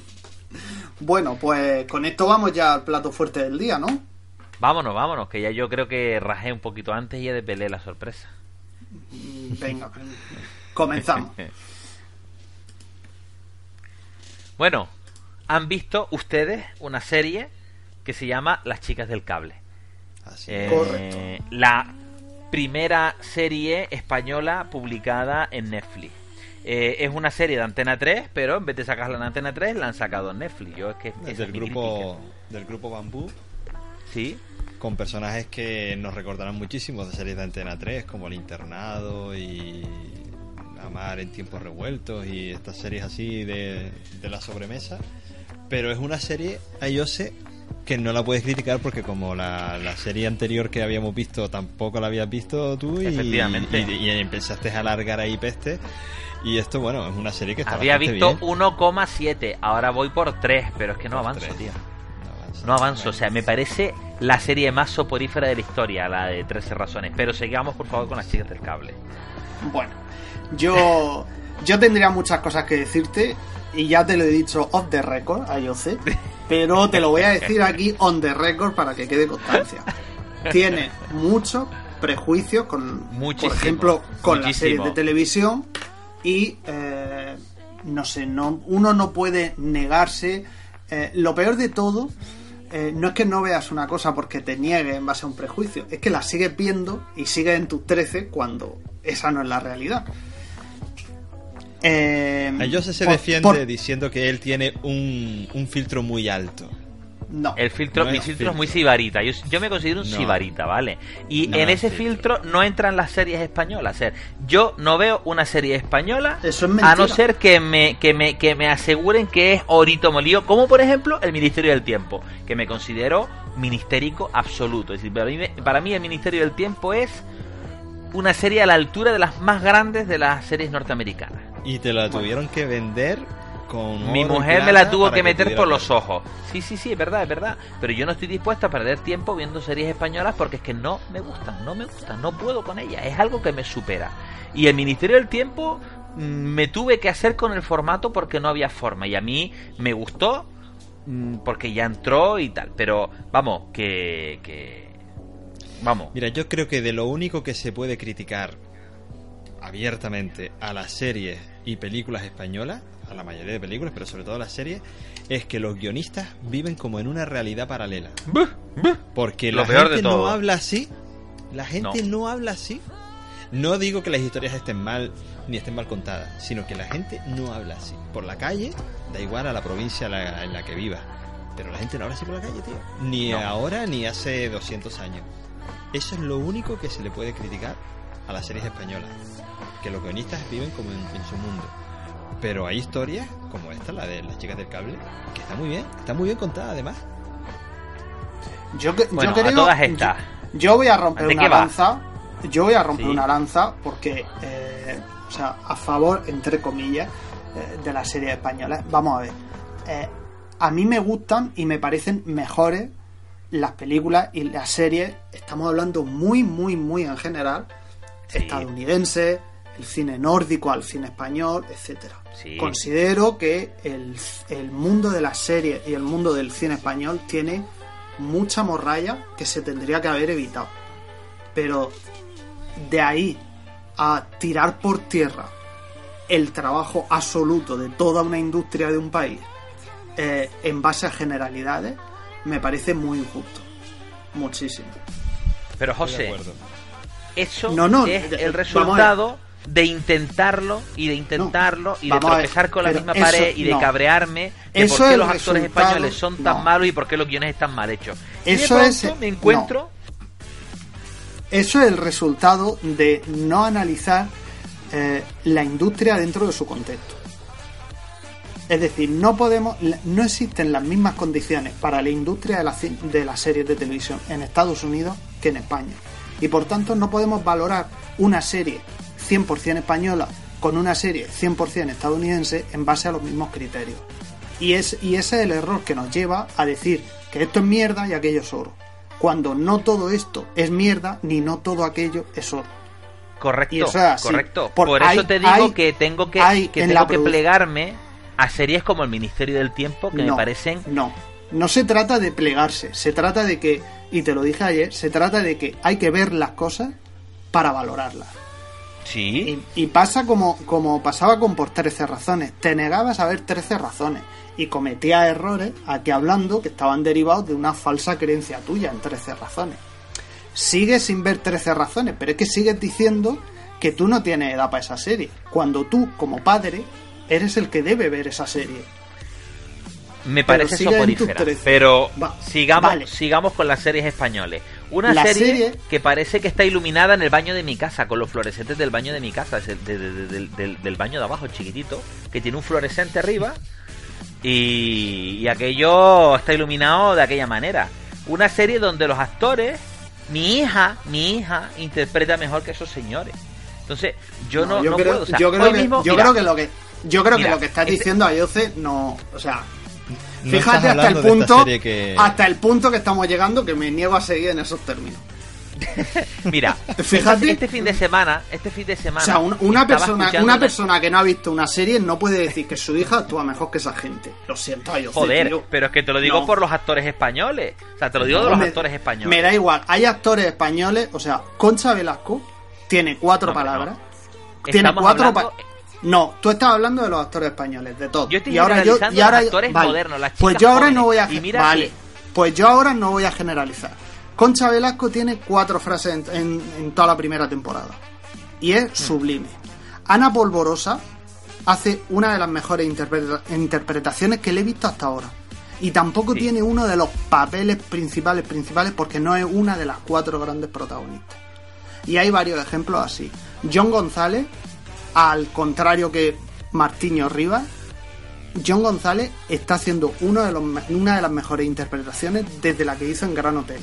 Bueno, pues con esto vamos ya al plato fuerte del día, ¿no? Vámonos, vámonos, que ya yo creo que rajé un poquito antes y ya desvelé la sorpresa. Venga, comenzamos. Bueno, han visto ustedes una serie que se llama Las chicas del cable. Así Eh, es. Correcto. La primera serie española publicada en Netflix. Eh, es una serie de Antena 3, pero en vez de sacarla en Antena 3, la han sacado en Netflix. Yo es que Es del grupo, del grupo Bambú. Sí, con personajes que nos recordarán muchísimo de series de Antena 3, como El Internado y Amar en tiempos revueltos y estas series así de, de la sobremesa. Pero es una serie, ahí yo sé, que no la puedes criticar porque como la, la serie anterior que habíamos visto tampoco la habías visto tú y, Efectivamente. y, y empezaste a alargar ahí peste. Y esto, bueno, es una serie que está Había visto bien. 1,7, ahora voy por 3, pero es que no avanzo, Tres. tío. No avanza. No avanzo, o sea, me parece la serie más soporífera de la historia, la de 13 razones. Pero sigamos, por favor, con las chicas del cable. Bueno, yo, yo tendría muchas cosas que decirte y ya te lo he dicho off the record, a sé, pero te lo voy a decir aquí on the record para que quede constancia. Tiene muchos prejuicios con, Muchísimo, por ejemplo, con las series de televisión y eh, no sé, no, uno no puede negarse. eh, lo peor de todo eh, no es que no veas una cosa porque te niegue en base a un prejuicio, es que la sigues viendo y sigues en tus 13 cuando esa no es la realidad. Eh, A Jose se por- defiende por- diciendo que él tiene un, un filtro muy alto. no. El filtro, No mi filtro es muy sibarita. Yo, yo me considero un No. sibarita, ¿vale? Y No en es ese filtro. filtro no entran las series españolas. O sea, yo no veo una serie española Eso es mentira. a no ser que me, que me, que me aseguren que es orito molido, como por ejemplo el Ministerio del Tiempo, que me considero ministérico absoluto. Es decir, para mí, para mí el Ministerio del Tiempo es una serie a la altura de las más grandes de las series norteamericanas. Y te la tuvieron que vender con. Mi mujer me la tuvo que meter por los ojos. Sí, sí, sí, es verdad, es verdad. Pero yo no estoy dispuesta a perder tiempo viendo series españolas porque es que no me gustan, no me gustan, no puedo con ellas. Es algo que me supera. Y el Ministerio del Tiempo mm, me tuve que hacer con el formato porque no había forma. Y a mí me gustó mm, porque ya entró y tal. Pero vamos, que... que... Vamos. Mira, yo creo que de lo único que se puede criticar abiertamente a las series y películas españolas, a la mayoría de películas, pero sobre todo a las series, es que los guionistas viven como en una realidad paralela. Porque Lo la peor de gente no habla así. La gente No. no. habla así. No digo que las historias estén mal ni estén mal contadas, sino que la gente no habla así. Por la calle, da igual a la provincia en la, en la que viva. Pero la gente no habla así por la calle, tío. Ni No. ahora ni hace 200 años. Eso es lo único que se le puede criticar a las series españolas. Que los guionistas viven como en, en su mundo. Pero hay historias como esta, la de las chicas del cable, que está muy bien. Está muy bien contada además. Yo, que- Bueno, yo a creo, todas estas. Yo, yo voy a romper ¿De una lanza. Yo voy a romper Sí. una lanza porque, eh, o sea, a favor, entre comillas, eh, de las series españolas. Vamos a ver. Eh, a mí me gustan y me parecen mejores las películas y las series. Estamos hablando muy, muy, muy en general. Sí. Estadounidense, el cine nórdico al cine español, etcétera. Sí. Considero que el, el mundo de las series y el mundo del cine español tiene mucha morralla que se tendría que haber evitado. Pero de ahí a tirar por tierra el trabajo absoluto de toda una industria de un país eh, en base a generalidades, me parece muy injusto. Muchísimo. Pero José, eso No, no, es el vamos a resultado de intentarlo y de intentarlo y de ver, tropezar con la misma eso pared y de no. cabrearme de Eso por qué los actores españoles son tan no. malos y por qué los guiones están mal hechos. Y de Eso es- me encuentro Eso es el resultado de no analizar eh, la industria dentro de su contexto. Es decir, no podemos, no existen las mismas condiciones para la industria de, la de las series de televisión en Estados Unidos que en España. Y por tanto no podemos valorar una serie 100% española con una serie 100% estadounidense en base a los mismos criterios. Y, es, y ese es el error que nos lleva a decir que esto es mierda y aquello es oro. Cuando no todo esto es mierda ni no todo aquello es oro. correcto, Y eso es así. correcto. Por- Por, hay- eso te digo hay- que tengo que, hay que en tengo que plegarme a series como el Ministerio del Tiempo que no, me parecen No, no se trata de plegarse, se trata de que, y te lo dije ayer, se trata de que hay que ver las cosas para valorarlas. Sí, Y, y pasa como, como pasaba con por 13 razones. Te negabas a ver 13 razones y cometías errores aquí hablando que estaban derivados de una falsa creencia tuya en 13 razones. Sigues sin ver 13 razones, pero es que sigues diciendo que tú no tienes edad para esa serie, cuando tú, como padre, eres el que debe ver esa serie. me parece soporífera. 13. Pero sigamos, vale. sigamos con las series españoles. Una La serie, serie- que parece que está iluminada en el baño de mi casa, con los fluorescentes del baño de mi casa, es el- de- de- de- del, del- baño de abajo, chiquitito, que tiene un fluorescente arriba Y, y aquello está iluminado de aquella manera. Una serie donde los actores, mi hija, mi hija, interpreta mejor que esos señores. Entonces, yo no, yo no creo, puedo. o sea, yo creo que, mismo, yo mira, creo que lo que yo creo Mira, que lo que estás este- diciendo Ayoce no, o sea, fíjate hasta el de punto que- hasta el punto que estamos llegando que me niego a seguir en esos términos. Mira, Fíjate. este, este fin de semana, este fin de semana. O sea, un- una persona una persona que no ha visto una serie no puede decir que su hija actúa mejor que esa gente. Lo siento, Ayoce, Joder, tío. pero es que te lo digo No. por los actores españoles. O sea, te lo digo de No, los me- actores españoles. Me da igual, hay actores españoles, o sea, Concha Velasco tiene cuatro No, palabras. Tiene cuatro hablando- pa- No, tú estás hablando de los actores españoles, de todos. Yo estoy y ahora yo, y ahora los actores vale, modernos, las Pues yo ahora jóvenes. no voy a vale. que- Pues yo ahora no voy a generalizar. Concha Velasco tiene cuatro frases en, en- en toda la primera temporada. Y Hmm. es sublime. Ana Polvorosa hace una de las mejores interpreta- interpretaciones que le he visto hasta ahora. Y tampoco Sí. tiene uno de los papeles principales principales porque no es una de las cuatro grandes protagonistas. Y hay varios ejemplos así. John González, al contrario que Martiño Rivas, John González está haciendo uno de los me- una de las mejores interpretaciones desde la que hizo en Gran Hotel.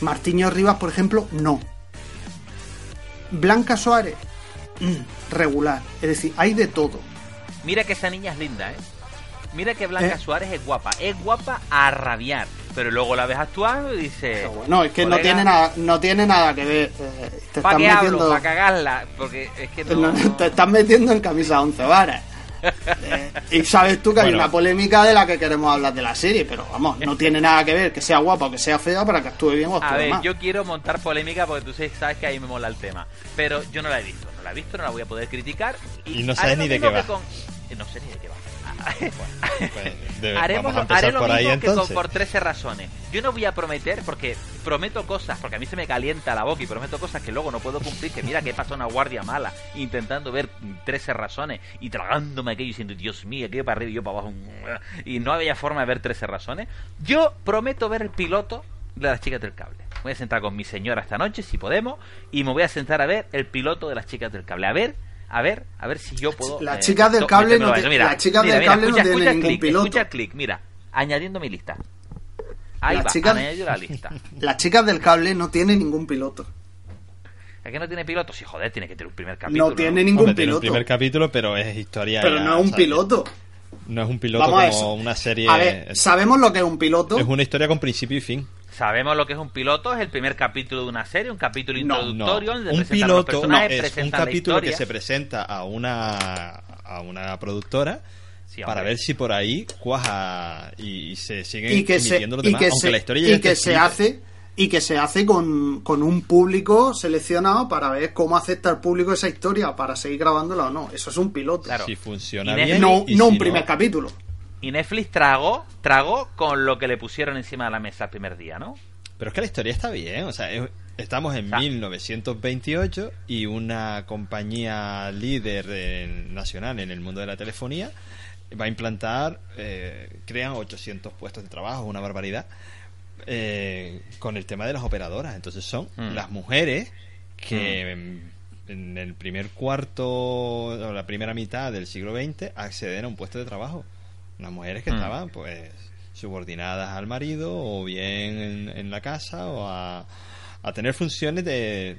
Martiño Rivas, por ejemplo, no. Blanca Suárez, mm, regular. Es decir, hay de todo. Mira que esa niña es linda, ¿eh? Mira que Blanca ¿Eh? Suárez es guapa. Es guapa a rabiar. Pero luego la ves actuando y dices... Bueno, es que no tiene nada, no tiene nada que ver. eh, te ¿Para hablo? metiendo, ¿Para cagarla? Porque es que no... no, te estás metiendo en camisa 11 varas. Eh, y sabes tú que hay una polémica de la que queremos hablar de la serie, pero vamos, no tiene nada que ver que sea guapa o que sea fea para que actúe bien o A actúe ver, mal. yo quiero montar polémica porque tú sabes que ahí me mola el tema. Pero yo no la he visto. No la he visto, no la voy a poder criticar. Y no sabes ni de qué va. con- eh, No sé ni de qué va. Pues, debe- Haremos, vamos a haré lo por ahí mismo que con por 13 razones. Yo no voy a prometer, porque prometo cosas, porque a mí se me calienta la boca y prometo cosas que luego no puedo cumplir. Que mira que pasa una guardia mala intentando ver 13 razones y tragándome aquello y diciendo, Dios mío, aquello para arriba y yo para abajo. Y no había forma de ver 13 razones. Yo prometo ver el piloto de las chicas del cable. Voy a sentar con mi señora esta noche, si podemos, y me voy a sentar a ver el piloto de las chicas del cable. A ver, a ver, a ver si yo puedo. Las eh, chicas del cable no a te-. Mira, las chicas mira, del mira, cable no escucha, tienen escucha el ningún clic, piloto. Escucha clic, mira, añadiendo mi lista. Ahí Las va, chicas- añadido la lista. Las chicas del cable no tienen ningún piloto. ¿Es que no tiene piloto? Sí, joder, tiene que tener un primer capítulo. No tiene ningún Hombre, tiene un piloto. primer capítulo, pero es historia. Pero ya, no es un ¿sabes? piloto. No es un piloto Vamos a como eso. una serie. A ver, sabemos lo que es un piloto. es una historia con principio y fin. Sabemos lo que es un piloto, es el primer capítulo de una serie, un capítulo No, No, introductorio donde un piloto no, es un capítulo que se presenta a una a una productora Sí, para ver si por ahí cuaja y, y se siguen y que se, emitiendo los y demás, que aunque se, la historia ya y que se hace y que se hace con, con un público seleccionado para ver cómo acepta el público esa historia para seguir grabándola o no. Eso es un piloto. Claro. si funciona Y bien No, y no si un primer capítulo. Y Netflix tragó, tragó con lo que le pusieron encima de la mesa el primer día, ¿no? Pero es que la historia está bien, o sea, es- estamos en Ah. 1928 y una compañía líder en- nacional en el mundo de la telefonía va a implantar, eh, crean 800 puestos de trabajo, una barbaridad, eh, con el tema de las operadoras. Entonces son Mm. las mujeres que en- en el primer cuarto o la primera mitad del siglo XX acceden a un puesto de trabajo. Unas mujeres que Mm. estaban pues subordinadas al marido o bien en, en la casa o a, a tener funciones de,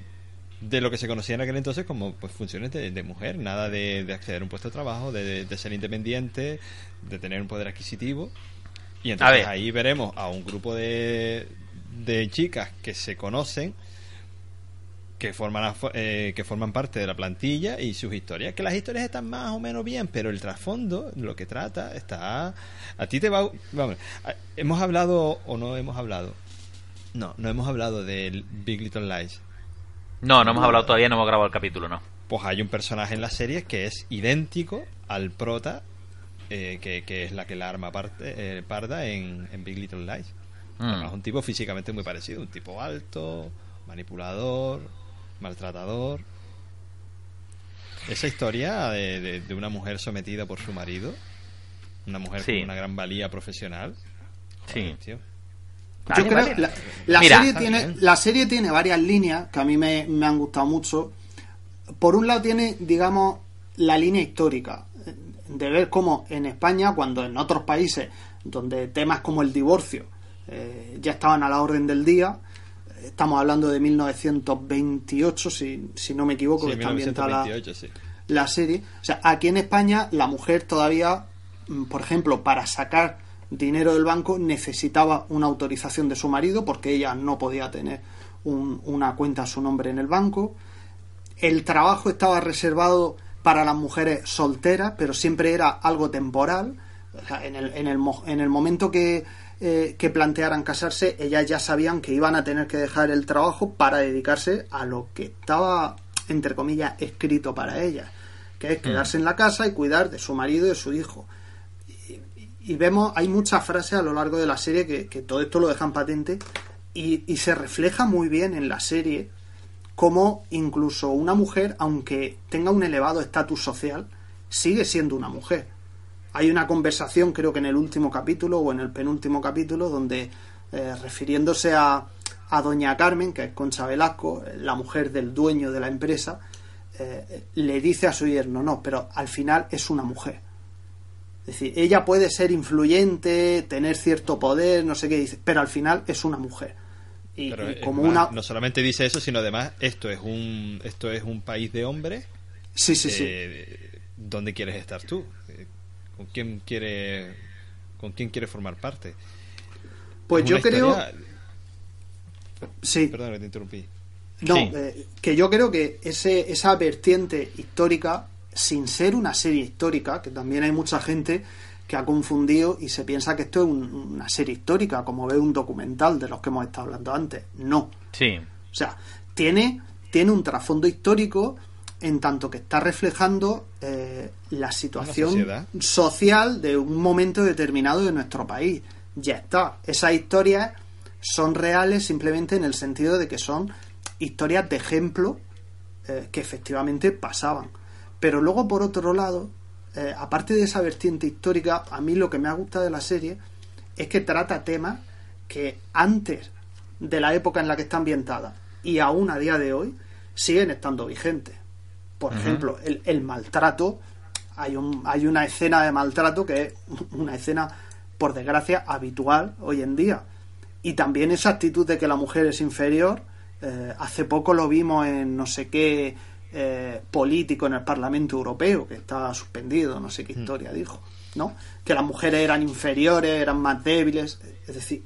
de lo que se conocía en aquel entonces como pues funciones de, de mujer, nada de, de acceder a un puesto de trabajo, de, de- de ser independiente, de tener un poder adquisitivo. Y entonces ver. ahí veremos a un grupo de, de chicas que se conocen que forman eh, que forman parte de la plantilla y sus historias que las historias están más o menos bien pero el trasfondo lo que trata está a ti te va vamos hemos hablado o no hemos hablado no no hemos hablado del Big Little Lies No, no hemos hablado todavía, no hemos grabado el capítulo, no. pues hay un personaje en la serie que es idéntico al prota eh, que, que es la que la arma parte, eh, parda en, en Big Little Lies Mm. Además, un tipo físicamente muy parecido un tipo alto manipulador maltratador esa historia de, de- de una mujer sometida por su marido una mujer Sí. con una gran valía profesional Sí. Tío. Yo creo vale. la, la Mira, serie está tiene bien. la serie tiene varias líneas que a mí me, me han gustado mucho. Por un lado tiene, digamos, la línea histórica. de ver cómo en España, cuando en otros países donde temas como el divorcio eh, ya estaban a la orden del día, estamos hablando de 1928, si, si no me equivoco, Sí, que está ambientada la- 1928, sí. la serie. O sea, aquí en España la mujer todavía, mm, por ejemplo, para sacar dinero del banco necesitaba una autorización de su marido porque ella no podía tener un- una cuenta a su nombre en el banco. El trabajo estaba reservado para las mujeres solteras, pero siempre era algo temporal. O sea, en, el, en, el, en el momento que, eh, que plantearan casarse, ellas ya sabían que iban a tener que dejar el trabajo para dedicarse a lo que estaba, entre comillas, escrito para ellas, que es quedarse en la casa y cuidar de su marido y de su hijo. Y, y vemos, hay muchas frases a lo largo de la serie que, que todo esto lo dejan patente y, y se refleja muy bien en la serie cómo incluso una mujer, aunque tenga un elevado estatus social, sigue siendo una mujer. Hay una conversación, creo que en el último capítulo o en el penúltimo capítulo, donde eh, refiriéndose a, a Doña Carmen, que es Concha Velasco, eh, la mujer del dueño de la empresa, eh, le dice a su yerno, no, pero al final es una mujer. Es decir, ella puede ser influyente, tener cierto poder, no sé qué dice, pero al final es una mujer. Y, Pero y es como una... no solamente dice eso, sino además esto es un esto es un país de hombres. Sí, sí, sí. eh, ¿Dónde quieres estar tú? ¿Con quién quiere con quién quieres formar parte? Pues Es yo creo... Sí. Perdón, que te interrumpí. No, Sí. eh, que yo creo que ese, esa vertiente histórica, sin ser una serie histórica, que también hay mucha gente que ha confundido y se piensa que esto es un- una serie histórica, como ve un documental de los que hemos estado hablando antes. No. Sí. O sea, tiene, tiene un trasfondo histórico en tanto que está reflejando eh, la situación social de un momento determinado de nuestro país. Ya está. Esas historias son reales simplemente en el sentido de que son historias de ejemplo eh, que efectivamente pasaban. Pero luego, por otro lado, eh, aparte de esa vertiente histórica, a mí lo que me ha gustado de la serie es que trata temas que antes de la época en la que está ambientada y aún a día de hoy siguen estando vigentes. Por ejemplo, el, el maltrato. Hay, un, hay una escena de maltrato que es una escena, por desgracia, habitual hoy en día. Y también esa actitud de que la mujer es inferior. eh, hace poco lo vimos en no sé qué eh, político en el Parlamento Europeo, que está suspendido, no sé qué historia dijo, ¿no? Que las mujeres eran inferiores, eran más débiles. Es decir,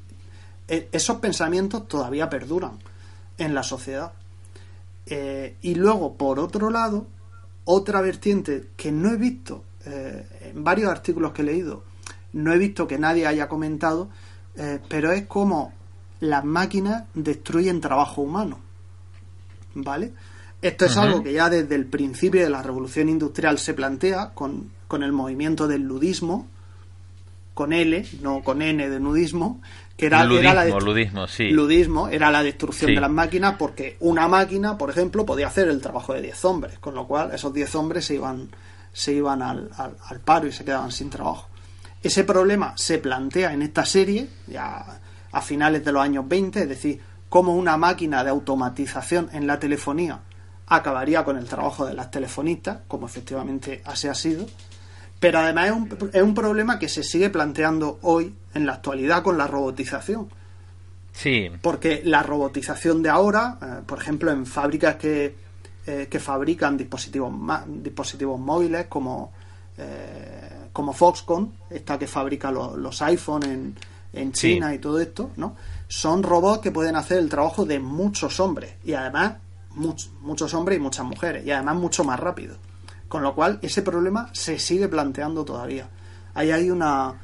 e- esos pensamientos todavía perduran en la sociedad. Eh, y luego, por otro lado, otra vertiente que no he visto eh, en varios artículos que he leído, no he visto que nadie haya comentado, eh, pero es como las máquinas destruyen trabajo humano. ¿Vale? Esto es algo que ya desde el principio de la revolución industrial se plantea con, con el movimiento del ludismo, con L, no con N de nudismo, que era, ludismo, era la destru- ludismo, sí. ludismo era la destrucción Sí. de las máquinas porque una máquina, por ejemplo, podía hacer el trabajo de 10 hombres, con lo cual esos 10 hombres se iban, se iban al, al- al paro y se quedaban sin trabajo. Ese problema se plantea en esta serie, ya a finales de los años 20, es decir, cómo una máquina de automatización en la telefonía acabaría con el trabajo de las telefonistas, como efectivamente así ha sido. Pero además es un, es un problema que se sigue planteando hoy, en la actualidad, con la robotización. Sí. Porque la robotización de ahora, eh, por ejemplo, en fábricas que, eh, que fabrican dispositivos, dispositivos móviles como, eh, como Foxconn, esta que fabrica lo- los iPhone en, en Sí. China y todo esto, ¿no? Son robots que pueden hacer el trabajo de muchos hombres y además much- muchos hombres y muchas mujeres y además mucho más rápido. Con lo cual ese problema se sigue planteando todavía. Ahí hay una,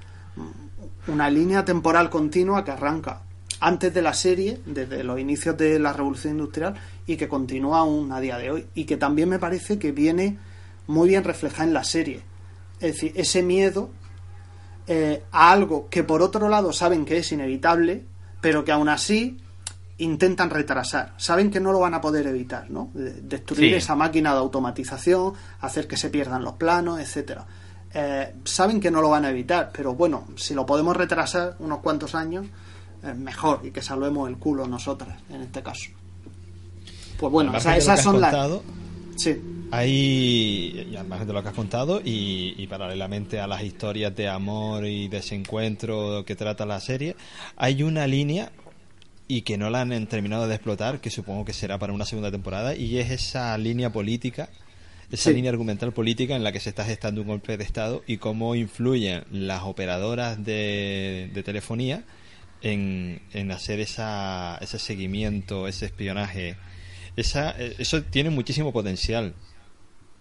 una línea temporal continua que arranca antes de la serie, desde los inicios de la revolución industrial, y que continúa aún a día de hoy. Y que también me parece que viene muy bien reflejada en la serie. Es decir, ese miedo eh, a algo que por otro lado saben que es inevitable, pero que aún así intentan retrasar. Saben que no lo van a poder evitar, ¿no? De- Destruir Sí. esa máquina de automatización, hacer que se pierdan los planos, etcétera. Eh, saben que no lo van a evitar, pero bueno, si lo podemos retrasar unos cuantos años, eh, mejor y que salvemos el culo nosotras, en este caso. Pues bueno, esas son las... Sí. Y además de lo que has contado, y, y paralelamente a las historias de amor y desencuentro que trata la serie, hay una línea y que no la han terminado de explotar, que supongo que será para una segunda temporada, y es esa línea política, esa Sí. línea argumental política en la que se está gestando un golpe de Estado y cómo influyen las operadoras de, de telefonía en, en hacer esa, ese seguimiento, ese espionaje. Esa, eh, eso tiene muchísimo potencial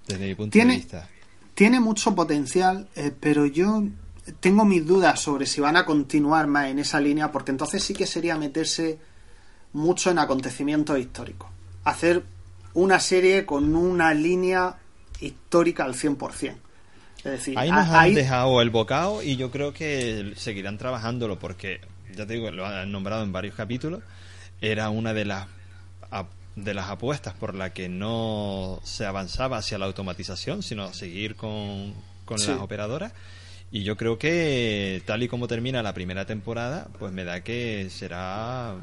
desde mi punto Tiene- de vista. Tiene mucho potencial, eh, pero yo tengo mis dudas sobre si van a continuar más en esa línea, porque entonces sí que sería meterse mucho en acontecimientos históricos. Hacer una serie con una línea histórica al 100%. Es decir, Ahí nos han ahí- dejado el bocado y yo creo que seguirán trabajándolo porque, ya te digo, lo han nombrado en varios capítulos. Era una de las de las apuestas por la que no se avanzaba hacia la automatización, sino seguir con, con Sí. las operadoras. Y yo creo que tal y como termina la primera temporada, pues me da que será...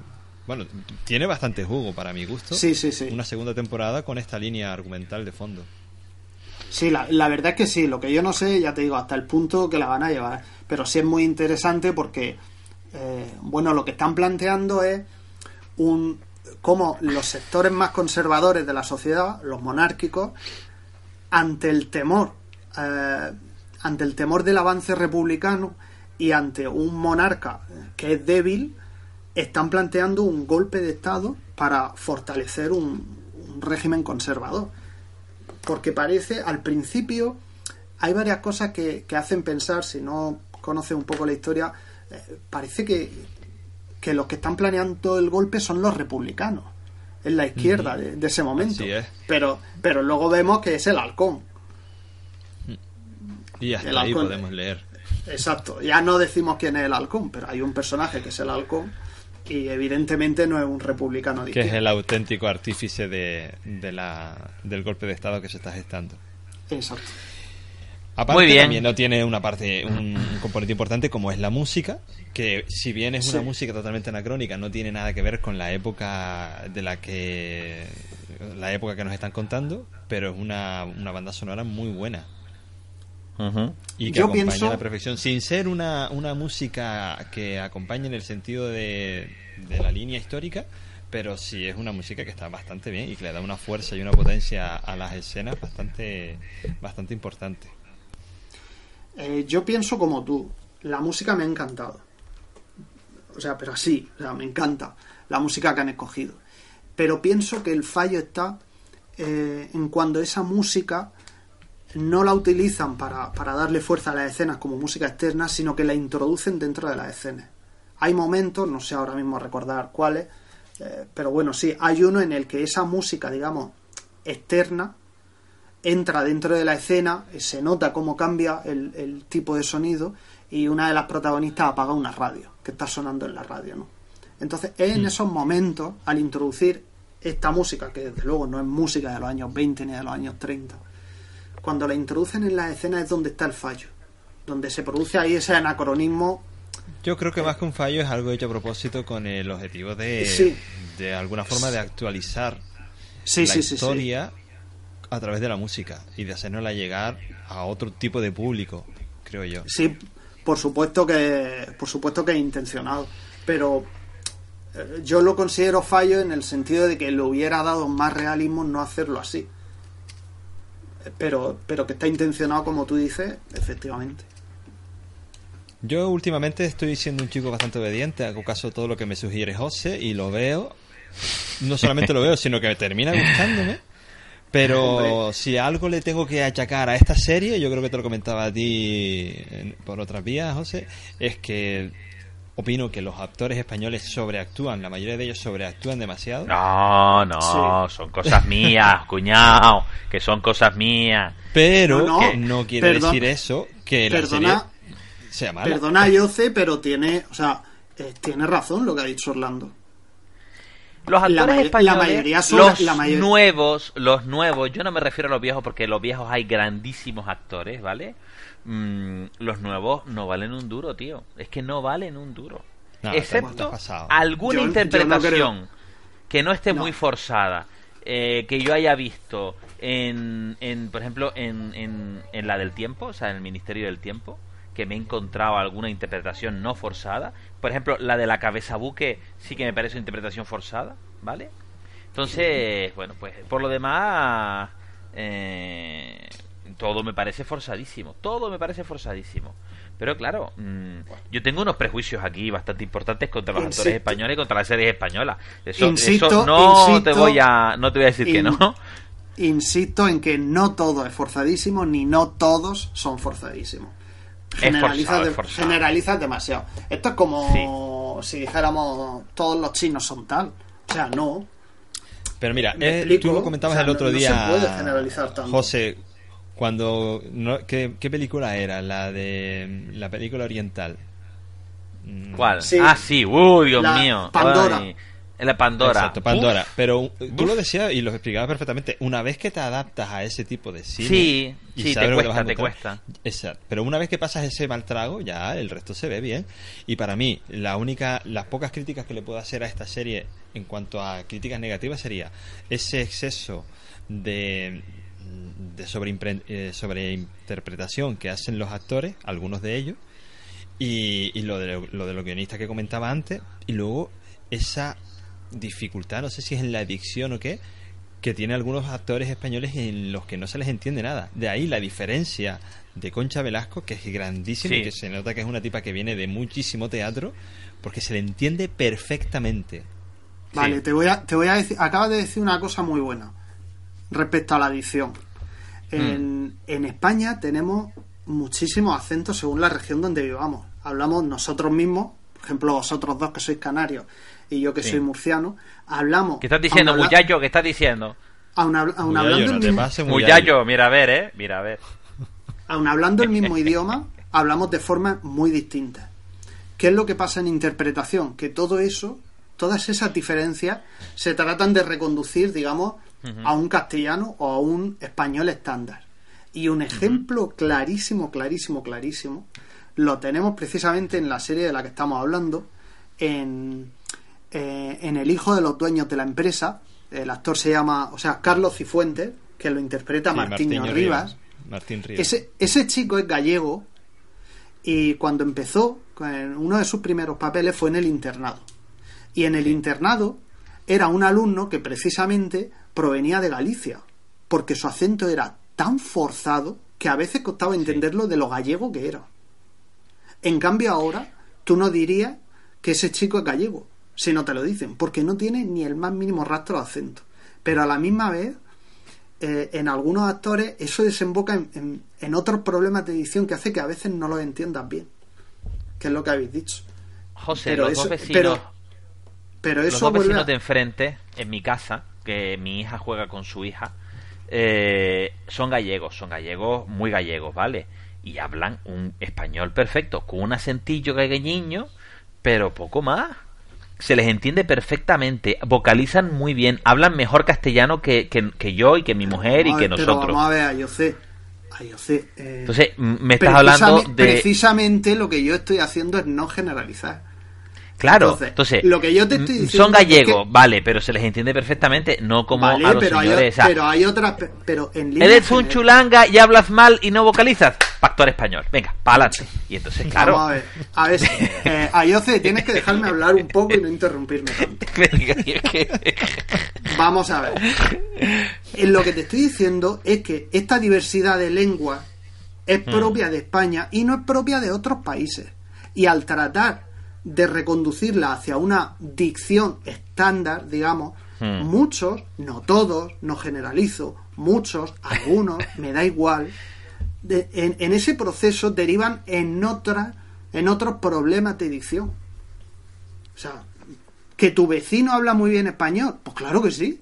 Bueno, tiene bastante jugo para mi gusto. Sí, sí, sí. Una segunda temporada con esta línea argumental de fondo. Sí, la, la verdad es que sí. Lo que yo no sé, ya te digo, hasta el punto que la van a llevar. Pero sí es muy interesante porque, eh, bueno, lo que están planteando es un cómo los sectores más conservadores de la sociedad, los monárquicos, ante el temor, eh, ante el temor del avance republicano y ante un monarca que es débil, están planteando un golpe de Estado para fortalecer un, un régimen conservador. Porque parece al principio hay varias cosas que, que hacen pensar si no conoces un poco la historia eh, parece que, que los que están planeando el golpe son los republicanos en la izquierda de, de ese momento. Es. pero pero luego vemos que es el halcón Y hasta El ahí halcón. podemos leer. exacto ya no decimos quién es el halcón pero hay un personaje que es el halcón y evidentemente no es un republicano que es el auténtico artífice de, de la, del golpe de Estado que se está gestando. exacto Aparte, Muy bien. también no tiene una parte, un, un componente importante como es la música, que si bien es una Sí. música totalmente anacrónica, no tiene nada que ver con la época de la que la época que nos están contando, pero es una, una banda sonora muy buena Y que Yo acompaña pienso- a la perfección, sin ser una, una música que acompañe en el sentido de, de la línea histórica, pero sí es una música que está bastante bien y que le da una fuerza y una potencia a las escenas bastante, bastante importante. Eh, yo pienso como tú. La música me ha encantado. O sea, pero así, o sea, me encanta la música que han escogido. Pero pienso que el fallo está eh, en cuando esa música no la utilizan para, para darle fuerza a las escenas como música externa, sino que la introducen dentro de las escenas. Hay momentos, no sé ahora mismo recordar cuáles, eh, pero bueno, sí, hay uno en el que esa música, digamos, externa, entra dentro de la escena, eh, se nota cómo cambia el, el tipo de sonido y una de las protagonistas apaga una radio que está sonando en la radio, ¿no? Entonces es en esos momentos, al introducir esta música, que desde luego no es música de los años 20 ni de los años 30, cuando la introducen en las escenas es donde está el fallo, donde se produce ahí ese anacronismo Yo creo que más que un fallo es algo hecho a propósito con el objetivo de, Sí. de alguna forma de actualizar Sí, la sí, historia a través de la música y de hacernosla llegar a otro tipo de público, creo yo. Sí, por supuesto que por supuesto que es intencionado, pero eh, yo lo considero fallo en el sentido de que le hubiera dado más realismo no hacerlo así. Pero pero que está intencionado como tú dices, efectivamente. Yo últimamente estoy siendo un chico bastante obediente, hago caso a todo lo que me sugiere José y lo veo. No solamente lo veo, sino que me termina gustándome. Pero Hombre. si algo le tengo que achacar a esta serie, yo creo que te lo comentaba a ti por otras vías, José, es que opino que los actores españoles sobreactúan, la mayoría de ellos sobreactúan demasiado. No, no, son cosas mías, cuñado, que son cosas mías. Pero No, no, que no quiere decir eso que la Perdona, serie sea mala. perdona Yoce, pero tiene, o sea, eh, tiene razón lo que ha dicho Orlando. Los La actores la españoles, mayoría son los la mayor- nuevos, los nuevos, yo no me refiero a los viejos porque los viejos hay grandísimos actores, ¿vale? Mm, los nuevos no valen un duro, tío. Es que no valen un duro. No, Excepto alguna Yo- yo no interpretación que no esté No. muy forzada. eh, que yo haya visto en, en por ejemplo, en, en, en la del tiempo, o sea, en el Ministerio del Tiempo, que me he encontrado alguna interpretación no forzada. Por ejemplo, la de la cabeza buque sí que me parece una interpretación forzada, ¿vale? Entonces, bueno, pues por lo demás, eh, todo me parece forzadísimo. Todo me parce forzadísimo. Pero claro, mm, yo tengo unos prejuicios aquí bastante importantes contra los Insisto. actores españoles y contra las series españolas. Eso, Insisto, eso no insisto, te voy a no te voy a decir que no. Insisto en que no todo es forzadísimo, ni no todos son forzadísimos. Forzado, de- forzado. generalizas demasiado. Esto es como si dijéramos todos los chinos son tal. O sea, no. Pero mira, eh, tú lo comentabas o sea, el otro no- no se día, puede generalizar tanto. José, cuando no, ¿qué, qué película era? La de la película oriental. Mm, ¿Cuál? Sí. Ah, sí, uy, Dios La mío. Pandora. Ay, la Pandora. Exacto, Pandora. Uf. Pero uh, tú Uf. lo decías y lo explicabas perfectamente. Una vez que te adaptas a ese tipo de cine. Sí, y sí, sabes te cuesta, te cuesta. Exacto. Pero una vez que pasas ese mal trago, ya el resto se ve bien. Y para mí, la única, las pocas críticas que le puedo hacer a esta serie en cuanto a críticas negativas sería ese exceso de de eh, sobreinterpretación que hacen los actores, algunos de ellos, y, y lo, de lo, lo de los guionistas que comentaba antes, y luego esa dificultad, no sé si es en la adicción o qué, que tiene algunos actores españoles en los que no se les entiende nada. De ahí la diferencia de Concha Velasco, que es grandísima Sí. y que se nota que es una tipa que viene de muchísimo teatro, porque se le entiende perfectamente. Vale, Sí. te voy a, te voy a decir, acabas de decir una cosa muy buena respecto a la adicción. Mm. En, en España tenemos muchísimos acentos según la región donde vivamos. Hablamos nosotros mismos, por ejemplo, vosotros dos que sois canarios y yo que Sí. soy murciano, hablamos. ¿Qué estás diciendo, aun habla- muchacho? ¿Qué estás diciendo? Muyallo, hablando no el mismo- pases, Muyallo. Muchacho, mira a ver, ¿eh? Mira a ver. aun hablando el mismo idioma, hablamos de formas muy distintas. ¿Qué es lo que pasa en interpretación? Que todo eso, todas esas diferencias, se tratan de reconducir, digamos, a un castellano o a un español estándar. Y un ejemplo clarísimo, clarísimo, clarísimo, lo tenemos precisamente en la serie de la que estamos hablando, en, eh, en El hijo de los dueños de la empresa. El actor se llama, o sea, Carlos Cifuentes, que lo interpreta Sí, Martiño Rivas. Martín Rivas. Ese, ese chico es gallego y cuando empezó, uno de sus primeros papeles fue en el internado. Y en el internado era un alumno que precisamente provenía de Galicia, porque su acento era tan forzado que a veces costaba entenderlo de lo gallego que era. En cambio ahora, tú no dirías que ese chico es gallego, si no te lo dicen, porque no tiene ni el más mínimo rastro de acento. Pero a la misma vez, eh, en algunos actores eso desemboca en, en- en otros problemas de edición que hace que a veces no los entiendas bien. Que es lo que habéis dicho. José, Pero los eso- dos vecinos, pero- Pero los eso dos vuelve vecinos de enfrente, en mi casa, que mi hija juega con su hija, eh, son gallegos, son gallegos, muy gallegos, ¿vale? Y hablan un español perfecto, con un acentillo galleguiño, pero poco más. Se les entiende perfectamente, vocalizan muy bien, hablan mejor castellano que, que, que yo y que mi mujer y Vamos a que ver, Pero nosotros. vamos a ver, Ayocé. Ayocé, eh, Entonces, me estás hablando de... Precisamente lo que yo estoy haciendo es no generalizar. Claro, Entonces, entonces, lo que yo te estoy mm, diciendo son es gallegos, que- vale, pero se les entiende perfectamente, no como vale, a los pero, hay, señores. o sea, pero hay otras. pe- Pero en línea Eres un chulanga y hablas mal y no vocalizas. Factor español. Venga, para adelante. Y entonces, claro. Vamos a ver. A ver, eh, Ayoce, tienes que dejarme hablar un poco y no interrumpirme tanto. Vamos a ver. En lo que te estoy diciendo es que esta diversidad de lenguas es Mm. propia de España y no es propia de otros países. Y al tratar de reconducirla hacia una dicción estándar, digamos, Mm. muchos, no todos, no generalizo, muchos, algunos, me da igual, de- en, en ese proceso derivan en otra, en otros problemas de dicción. O sea, que tu vecino habla muy bien español, pues claro que sí.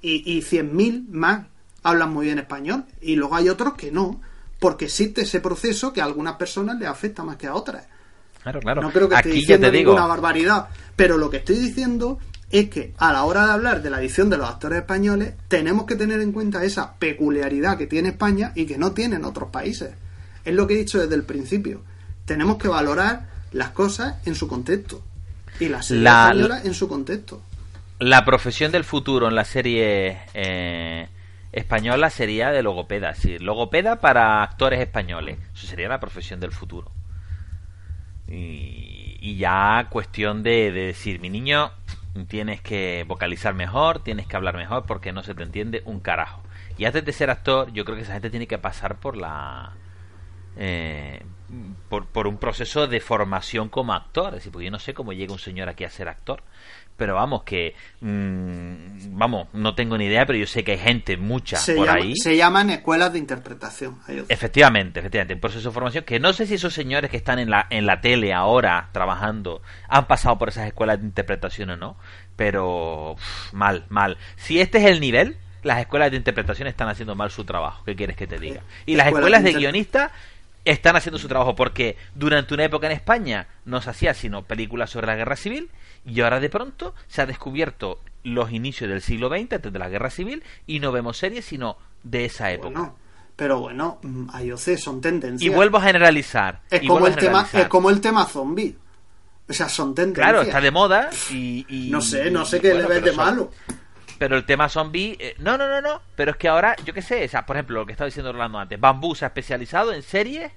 Y, y 100.000 más hablan muy bien español. Y luego hay otros que no, porque existe ese proceso que a algunas personas les afecta más que a otras. Claro, claro. No creo que esté Aquí ya diciendo te digo. ninguna barbaridad. Pero lo que estoy diciendo es que a la hora de hablar de la edición de los actores españoles, tenemos que tener en cuenta esa peculiaridad que tiene España y que no tienen otros países. Es lo que he dicho desde el principio. Tenemos que valorar las cosas en su contexto. Y la serie La- española en su contexto. la profesión del futuro en la serie eh, española sería de logopeda. Es decir, logopeda para actores españoles. Eso sería la profesión del futuro. Y, y ya cuestión de, de decir, mi niño, tienes que vocalizar mejor, tienes que hablar mejor porque no se te entiende un carajo. Y antes de ser actor, yo creo que esa gente tiene que pasar por la... eh, por, por un proceso de formación como actor. Es decir, porque yo no sé cómo llega un señor aquí a ser actor. Pero vamos, que. mm, vamos, no tengo ni idea, pero yo sé que hay gente, mucha, Se, por llama- ahí. se llaman escuelas de interpretación. Efectivamente, efectivamente, un proceso de formación que no sé si esos señores que están en la, en la tele ahora trabajando han pasado por esas escuelas de interpretación o no, pero mal, mal. Si este es el nivel, las escuelas de interpretación están haciendo mal su trabajo, ¿qué quieres que te diga? Y las Escuelas de de guionistas están haciendo su trabajo porque durante una época en España no se hacía sino películas sobre la guerra civil y ahora de pronto se ha descubierto los inicios del siglo XX, antes de la guerra civil, y no vemos series sino de esa época. Bueno, pero bueno, mm, IOC son tendencias. Y vuelvo a generalizar. es como el tema, es como el tema zombie. O sea, son tendencias. Claro, está de moda y... y- No sé, no sé qué bueno, le ves de son- malo. Pero el tema zombie... eh, no, no, no, no. Pero es que ahora, yo qué sé, o sea, por ejemplo, lo que estaba diciendo Orlando antes. Bambú se ha especializado en series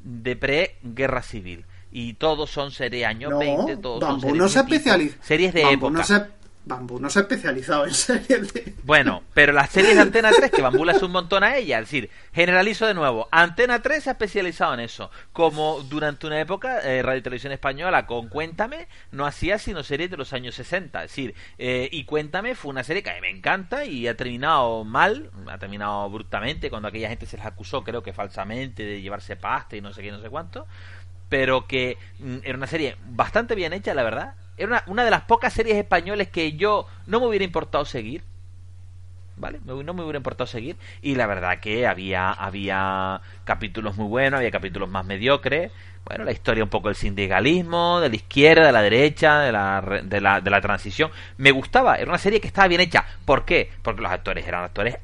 de pre-guerra civil. Y todos son series años No, 20, todos son series no se especializado. Series de Bambú época. No se, Bambú no se ha especializado en series de... Bueno, pero las series de Antena 3, que Bambú le un montón a ella, es decir, generalizo de nuevo, Antena 3 se ha especializado en eso, como durante una época eh, Radio Televisión Española con Cuéntame no hacía sino series de los años 60, es decir, eh, y Cuéntame fue una serie que a mí me encanta y ha terminado mal, ha terminado abruptamente cuando aquella gente se les acusó, creo que falsamente, de llevarse pasta y no sé qué, no sé cuánto, pero que mm, era una serie bastante bien hecha, la verdad. Era una, de las pocas series españoles que yo no me hubiera importado seguir. ¿Vale? No me hubiera importado seguir. Y la verdad que había, había capítulos muy buenos, había capítulos más mediocres. Bueno, la historia un poco del sindicalismo, de la izquierda, de la derecha, de la, de la, de la transición. Me gustaba, era una serie que estaba bien hecha. ¿Por qué? Porque los actores eran actores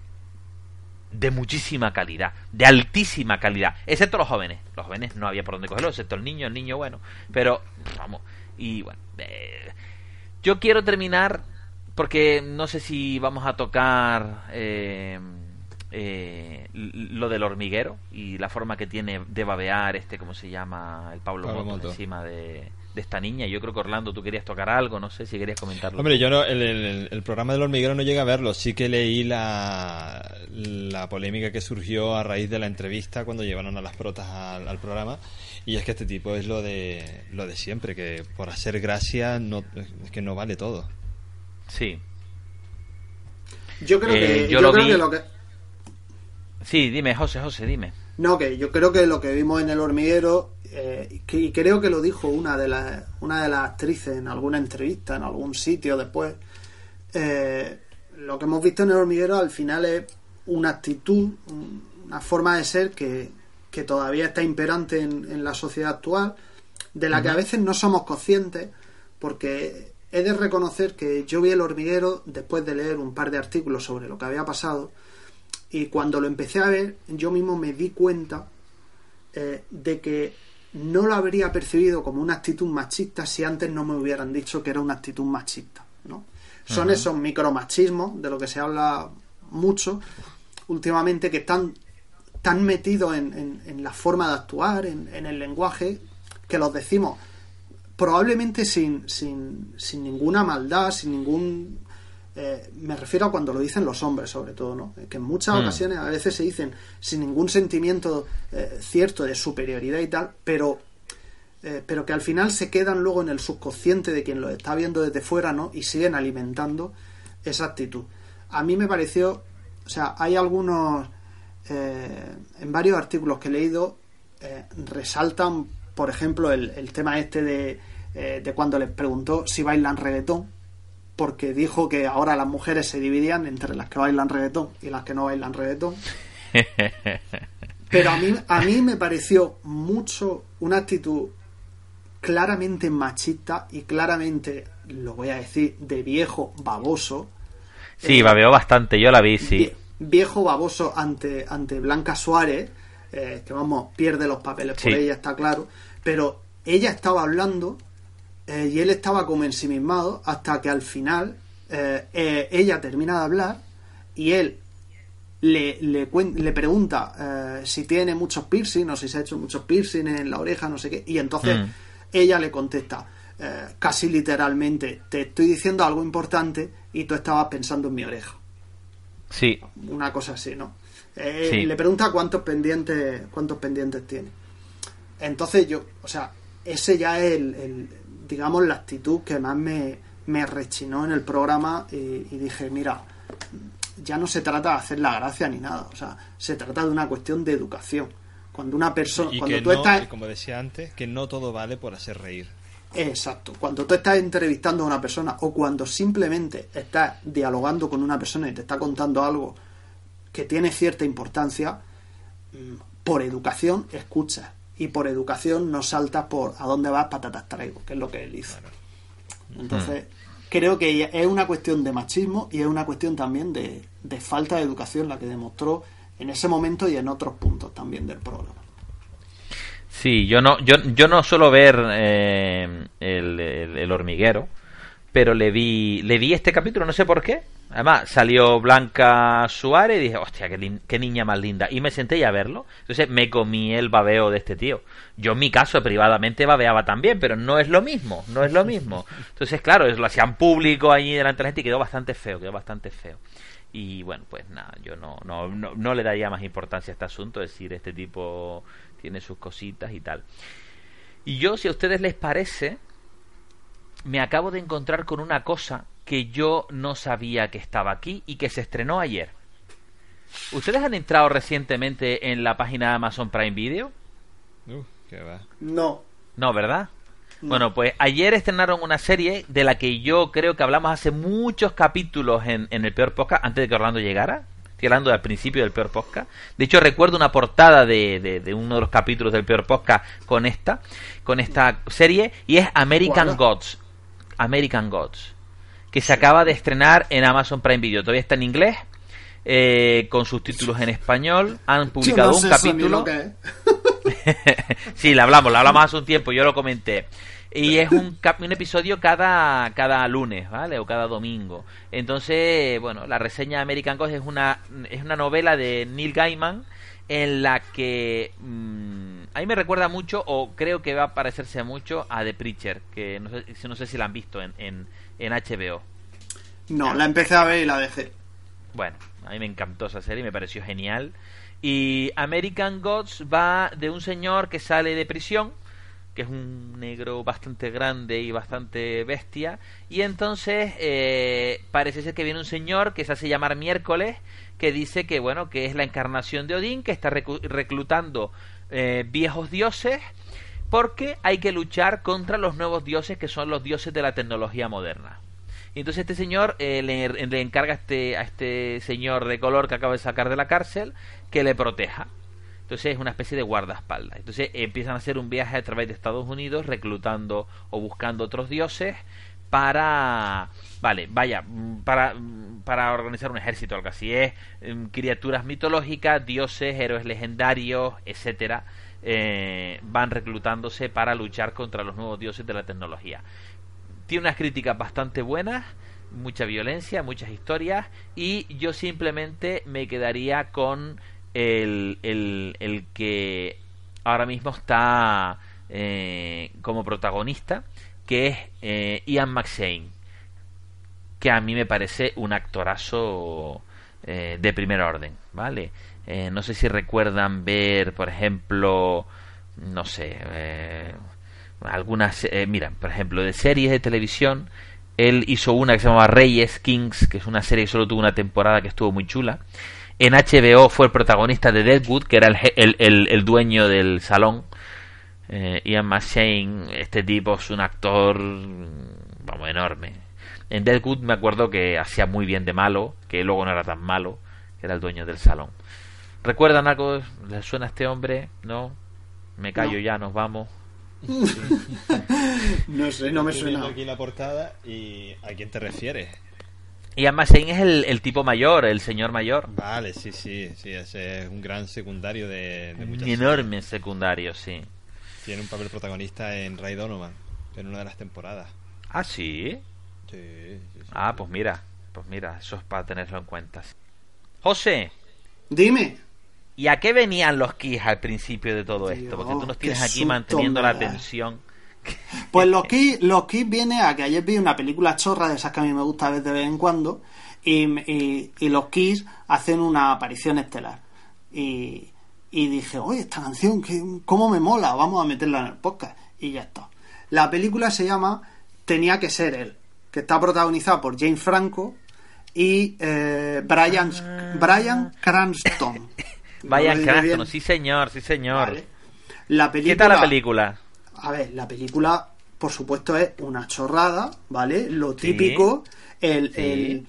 de muchísima calidad, de altísima calidad, excepto los jóvenes. Los jóvenes no había por dónde cogerlo, excepto el niño, el niño bueno. Pero, vamos, y bueno, eh, yo quiero terminar porque no sé si vamos a tocar eh, eh, lo del hormiguero y la forma que tiene de babear este, ¿cómo se llama? El Pablo, Pablo Motos encima de, de esta niña. Yo creo que Orlando, tú querías tocar algo, no sé si querías comentarlo. Hombre, yo no, el, el- el programa del hormiguero no llegué a verlo. Sí que leí la, la polémica que surgió a raíz de la entrevista cuando llevaron a las protas al, al programa. Y es que este tipo es lo de lo de siempre, que por hacer gracia no, es que no vale todo. Sí, Yo creo Eh, que, yo yo lo creo vi- que lo que... sí, dime, José, José, dime. No, que yo creo que lo que vimos en el hormiguero, eh, y creo que lo dijo una de las una de las actrices en alguna entrevista, en algún sitio después, eh, lo que hemos visto en el hormiguero al final es una actitud, un- una forma de ser que, que todavía está imperante en, en la sociedad actual, de la que a veces no somos conscientes, porque he de reconocer que yo vi el hormiguero después de leer un par de artículos sobre lo que había pasado, y cuando lo empecé a ver, yo mismo me di cuenta eh, de que no lo habría percibido como una actitud machista si antes no me hubieran dicho que era una actitud machista. ¿no? Son esos micromachismos de lo que se habla mucho últimamente que están tan metidos en, en- en la forma de actuar, en, en el lenguaje, que los decimos probablemente sin, sin, sin ninguna maldad, sin ningún... eh, me refiero a cuando lo dicen los hombres, sobre todo, ¿no? Que en muchas Mm. ocasiones a veces se dicen sin ningún sentimiento eh, cierto de superioridad y tal, pero, eh, pero que al final se quedan luego en el subconsciente de quien lo está viendo desde fuera, ¿no? Y siguen alimentando esa actitud. A mí me pareció, o sea, hay algunos, eh, en varios artículos que he leído, eh, resaltan, por ejemplo, el, el tema este de, eh, de cuando les preguntó si bailan reggaetón, porque dijo que ahora las mujeres se dividían entre las que bailan reggaetón y las que no bailan reggaetón. Pero a mí, a mí me pareció mucho una actitud claramente machista y claramente, lo voy a decir, de viejo baboso. Sí, Eh, babeó bastante, yo la vi, sí. vie- viejo baboso ante, ante Blanca Suárez, eh, que vamos, pierde los papeles por Sí. ella, está claro, pero ella estaba hablando eh, y él estaba como ensimismado hasta que al final eh, eh, ella termina de hablar y él le, le, pregunta si tiene muchos piercing o si se ha hecho muchos piercing en la oreja, no sé qué, y entonces Mm. ella le contesta casi literalmente, te estoy diciendo algo importante y tú estabas pensando en mi oreja Sí, una cosa así, ¿no? Sí. Le pregunta cuántos pendientes, cuántos pendientes tiene. Entonces yo, o sea, ese ya es el, el, digamos, la actitud que más me, me rechinó en el programa y, y dije, mira, ya no se trata de hacer la gracia ni nada, o sea, se trata de una cuestión de educación. Cuando una persona, Y cuando tú no, estás, como decía antes, que no todo vale por hacer reír. Exacto. Cuando tú estás entrevistando a una persona o cuando simplemente estás dialogando con una persona y te está contando algo que tiene cierta importancia, mm, por educación escuchas. Y por educación no saltas por a dónde vas, patatas traigo, que es lo que él hizo. Entonces, creo que es una cuestión de machismo y es una cuestión también de, de falta de educación la que demostró en ese momento y en otros puntos también del programa. Sí, yo no, yo, yo no suelo ver eh, el, el- el hormiguero, pero le vi, le vi este capítulo, no sé por qué. Además, salió Blanca Suárez y dije, hostia, qué, qué niña más linda. Y me senté a verlo. Entonces me comí el babeo de este tío. Yo en mi caso, privadamente, babeaba también, pero no es lo mismo, no es lo mismo. Entonces, claro, lo hacían público ahí delante de la gente y quedó bastante feo, quedó bastante feo. Y bueno, pues nada, yo no, no, no, no le daría más importancia a este asunto, es decir, este tipo tiene sus cositas y tal. Y yo, si a ustedes les parece, me acabo de encontrar con una cosa que yo no sabía que estaba aquí y que se estrenó ayer. ¿Ustedes han entrado recientemente en la página de Amazon Prime Video? Uh, qué va. No. No, ¿verdad? No. Bueno, pues ayer estrenaron una serie de la que yo creo que hablamos hace muchos capítulos en, en el peor podcast, antes de que Orlando llegara. Estoy hablando del principio del peor podcast. De hecho, recuerdo una portada de, de- de uno de los capítulos del peor podcast con esta, con esta serie, y es American. Gods. American Gods. Que se acaba de estrenar en Amazon Prime Video. Todavía está en inglés, eh, con subtítulos en español. Han publicado no un sé capítulo. sí, la hablamos, la hablamos hace un tiempo, yo lo comenté. Y es un, cap- un episodio cada, cada lunes, ¿vale? O cada domingo. Entonces, bueno, la reseña de American Ghost es una, es una novela de Neil Gaiman en la que mm, a mí me recuerda mucho, o creo que va a parecerse mucho, a The Preacher, que no sé, si- no sé si la han visto en, en, en HBO. No, la empecé a ver y la dejé. Bueno, a mí me encantó esa serie, me pareció genial. Y American Gods va de un señor que sale de prisión, que es un negro bastante grande y bastante bestia. Y entonces eh, parece ser que viene un señor que se hace llamar miércoles, que dice que bueno, que es la encarnación de Odín, que está reclutando eh, viejos dioses porque hay que luchar contra los nuevos dioses que son los dioses de la tecnología moderna. Y entonces este señor eh, le, le encarga a este, a este señor de color que acaba de sacar de la cárcel que le proteja. Entonces es una especie de guardaespaldas. Entonces empiezan a hacer un viaje a través de Estados Unidos reclutando o buscando otros dioses para vale vaya para para organizar un ejército algo así es mm, criaturas mitológicas dioses héroes legendarios etcétera eh, van reclutándose para luchar contra los nuevos dioses de la tecnología. Tiene unas críticas bastante buenas, mucha violencia, muchas historias, y yo simplemente me quedaría con el, el, el que ahora mismo está eh, como protagonista, que es eh, Ian McShane, que a mí me parece un actorazo eh, de primer orden, ¿vale? Eh, no sé si recuerdan ver, por ejemplo, no sé, eh, algunas, eh, mira, por ejemplo, de series de televisión, él hizo una que se llamaba Reyes Kings, que es una serie que solo tuvo una temporada que estuvo muy chula. En HBO fue el protagonista de Deadwood, que era el, el, el- el dueño del salón. Eh, Ian McShane, este tipo es un actor, vamos, enorme. En Deadwood me acuerdo que hacía muy bien de malo, que luego no era tan malo, que era el dueño del salón. ¿Recuerdan algo? ¿Les suena a este hombre? ¿No? Me callo No. ya, nos vamos. No sé, no me suena. aquí la portada y ¿a quién te refieres? Ian McShane es el, el tipo mayor, el señor mayor. Vale, sí, sí, sí, ese es un gran secundario de, de Un muchas enorme secundario, sí. Tiene un papel protagonista en Ray Donovan, en una de las temporadas. Ah, sí. Sí, sí, sí. Ah, pues mira, pues mira, eso es para tenerlo en cuenta. José, Dime. ¿y a qué venían los Kiss al principio de todo esto? Porque tú nos tienes aquí manteniendo la tensión. Pues los Kiss, los Kiss viene a que ayer vi una película chorra de esas que a mí me gusta ver de vez en cuando y, y- y los Kiss hacen una aparición estelar. Y, y dije, oye, esta canción, que, ¿cómo me mola? Vamos a meterla en el podcast. Y ya está. La película se llama Tenía que ser él, que está protagonizada por Jane Franco y eh, Brian, Brian Cranston. Vayan ¿Lo he dicho Cranston, sí señor, sí señor. Vale. La película, ¿Qué tal la película? a ver, la película, por supuesto, es una chorrada, ¿vale? Lo Sí. típico, el, Sí. el,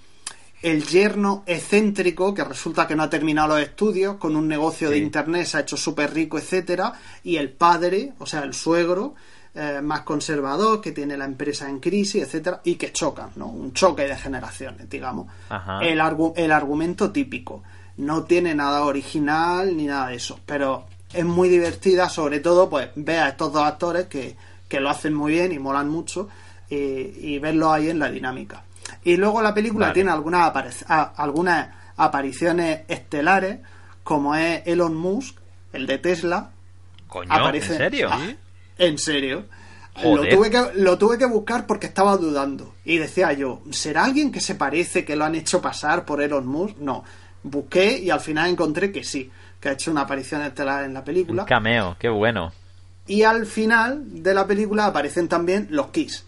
el yerno excéntrico que resulta que no ha terminado los estudios, con un negocio de internet, se ha hecho súper rico, etcétera, y el padre, o sea, el suegro, eh, más conservador, que tiene la empresa en crisis, etcétera, y que chocan, ¿no? Un choque de generaciones, digamos. Ajá. El, argu- el argumento típico. No tiene nada original ni nada de eso, pero es muy divertida, sobre todo, pues, ver a estos dos actores que, que lo hacen muy bien y molan mucho, y, y verlos ahí en la dinámica. Y luego la película Vale. tiene algunas, apare- algunas apariciones estelares, como es Elon Musk, el de Tesla, Coño, aparece. ¿en serio? Ah, en serio. Joder. Lo tuve, que, lo tuve que buscar porque estaba dudando. Y decía yo, ¿será alguien que se parece que lo han hecho pasar por Elon Musk? No. Busqué y al final encontré que sí, que ha hecho una aparición estelar en la Un película. cameo, qué bueno. Y al final de la película aparecen también los Kiss,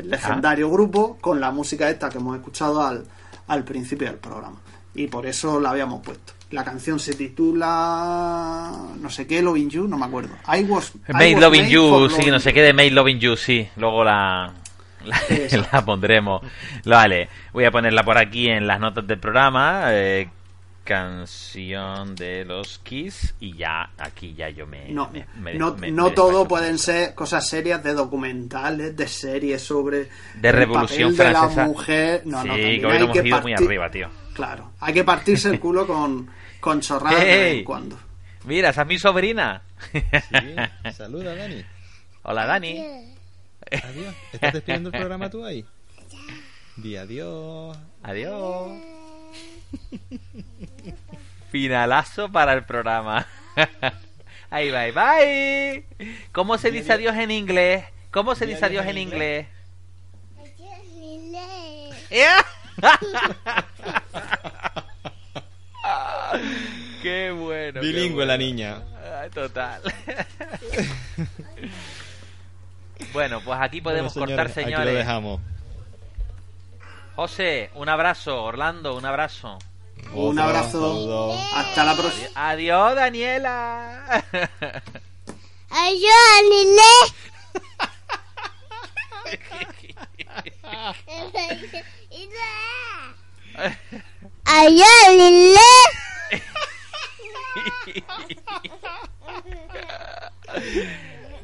el legendario grupo con la música esta que hemos escuchado al, al principio del programa. Y por eso la habíamos puesto. La canción se titula no sé qué, Loving You, no me acuerdo. I was, I Made was Loving made You, sí, loving no sé qué de Made Loving You, sí. Luego la, la, la pondremos. Vale, voy a ponerla por aquí en las notas del programa. eh, canción de los Kiss. Y ya, aquí ya yo me. No, me- me- no, me- no me todo pueden ser cosas serias de documentales, de series sobre De el Revolución papel de Francesa. la mujer. No, sí, no, que hoy hay hemos que ido muy arriba, tío. Claro, hay que partirse el culo con, con chorradas de vez en cuando. Mira, esa es mi sobrina. Sí, saluda, Dani. Hola, Dani. Adiós. ¿Estás despidiendo el programa tú ahí? Di adiós. Adiós. Finalazo para el programa. Ahí bye bye. ¿Cómo se dice adiós en inglés? ¿Cómo se Di dice adiós adiós en inglés? Qué bueno. qué Bilingüe la niña. Ay, Total. bueno, pues aquí podemos Bueno, cortar, Aquí lo señores. dejamos. José, un abrazo. Orlando, un abrazo. Un Otro abrazo. saludo. Hasta la próxima. Adiós, Daniela. Adiós, Lile. Adiós, Lile.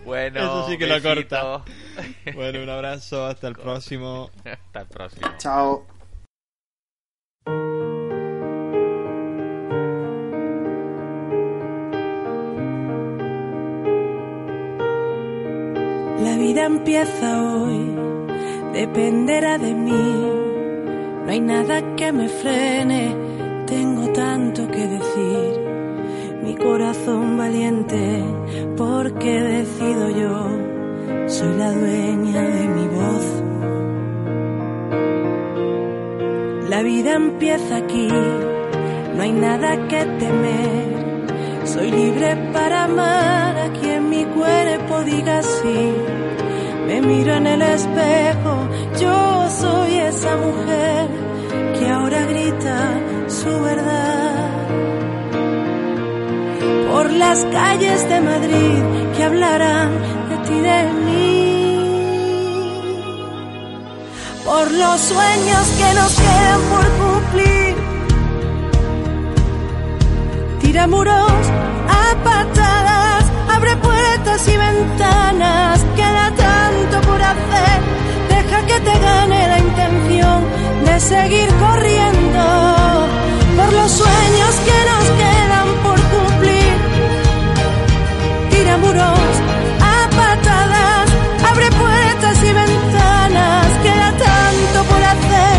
bueno, Eso sí que lo corta. Bueno, un abrazo. Hasta el próximo. Hasta el próximo. Chao. La vida empieza hoy, dependerá de mí. No hay nada que me frene, tengo tanto que decir. Mi corazón valiente, porque decido yo, soy la dueña de mi voz. La vida empieza aquí, no hay nada que temer. Soy libre para amar a quien mi cuerpo diga sí. Me miro en el espejo, yo soy esa mujer que ahora grita su verdad. Por las calles de Madrid que hablarán de ti, de mí. Por los sueños que nos quedan por cumplir tira muros puertas y ventanas, queda tanto por hacer. Deja que te gane la intención de seguir corriendo por los sueños que nos quedan por cumplir. Tira muros a patadas, abre puertas y ventanas, queda tanto por hacer.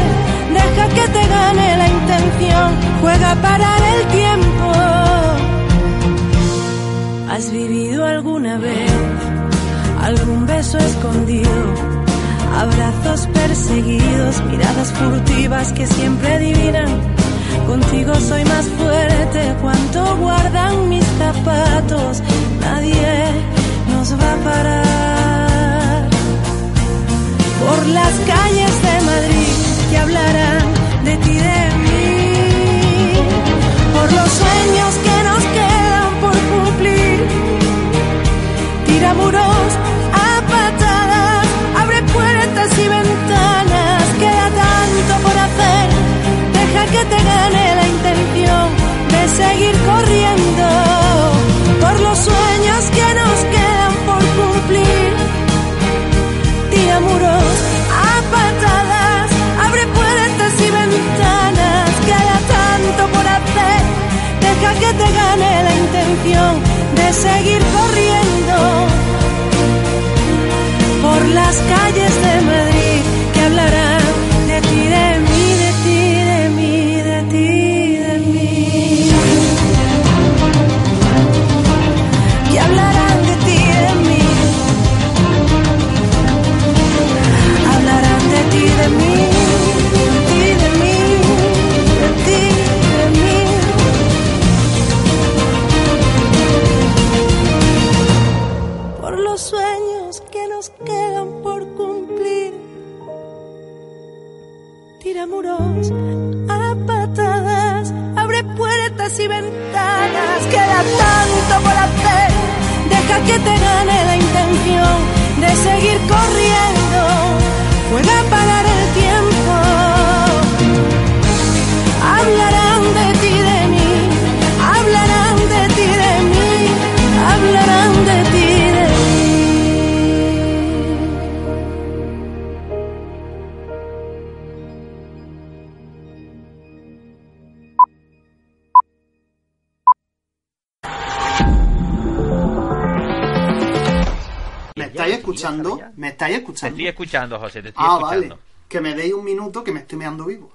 Deja que te gane la intención, juega para ¿Has vivido alguna vez algún beso escondido? Abrazos perseguidos, miradas furtivas que siempre adivinan. Contigo soy más fuerte, cuanto guardan mis zapatos, nadie nos va a parar. Por las calles de Madrid que hablarán de ti, de mí, por los sueños que muros a patadas, abre puertas y ventanas, queda tanto por hacer. Deja que te gane la intención de seguir corriendo por los sueños que nos quedan por cumplir. Tira muros a patadas, abre puertas y ventanas, queda tanto por hacer. Deja que te gane la intención de seguir corriendo las calles ¿Me estáis Te estoy escuchando, José, te estoy Ah, escuchando. vale. Que me deis un minuto que me estoy meando vivo.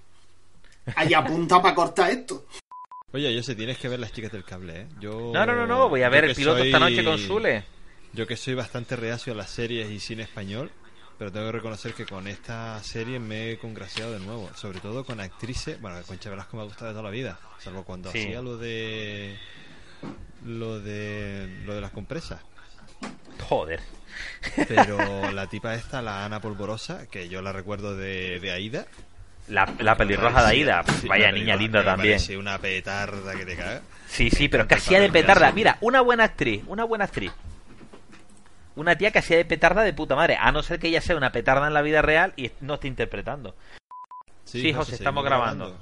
Ahí apunta para cortar esto. Oye, yo sé, tienes que ver las chicas del cable, ¿eh? Yo, No, no, no, no, voy a ver el piloto esta noche con Zule. Yo que soy bastante reacio a las series y cine español, pero tengo que reconocer que con esta serie me he congraciado de nuevo. Sobre todo con actrices, bueno, con Velasco me ha gustado de toda la vida, salvo cuando Sí. hacía lo de lo de lo de las compresas. Joder. Pero la tipa esta, la Ana Polvorosa, que yo la recuerdo de, de Aida. La, la pelirroja de Aida. Sí, Vaya niña pelirroja, linda también. parece una petarda que te caga. Sí, sí, pero que hacía de petarda. Mira, una buena actriz, una buena actriz. Una tía que hacía de petarda de puta madre. A no ser que ella sea una petarda en la vida real y no esté interpretando. Sí, José, estamos grabando.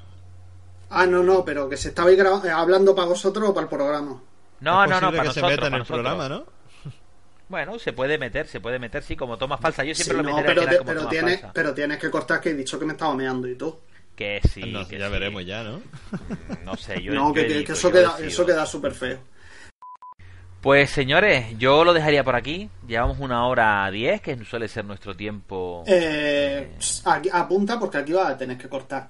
Ah, no, no, pero que se graba- eh, hablando para vosotros o para el programa. No, no, no, para que se nosotros. meta en para el nosotros. programa, ¿no? Bueno, se puede meter, se puede meter, sí, como toma falsa. Yo Sí, siempre lo no, meteré pero, al final te- como pero, toma tienes, falsa. pero tienes que cortar que he dicho que me estaba meando y todo. Que sí, No, que ya sí. veremos ya, ¿no? No sé, yo no, que, que- edito, que eso, yo queda, eso queda súper feo. Pues señores, yo lo dejaría por aquí. Llevamos una hora diez, que suele ser nuestro tiempo. Eh, aquí- apunta porque aquí vas a tener que cortar.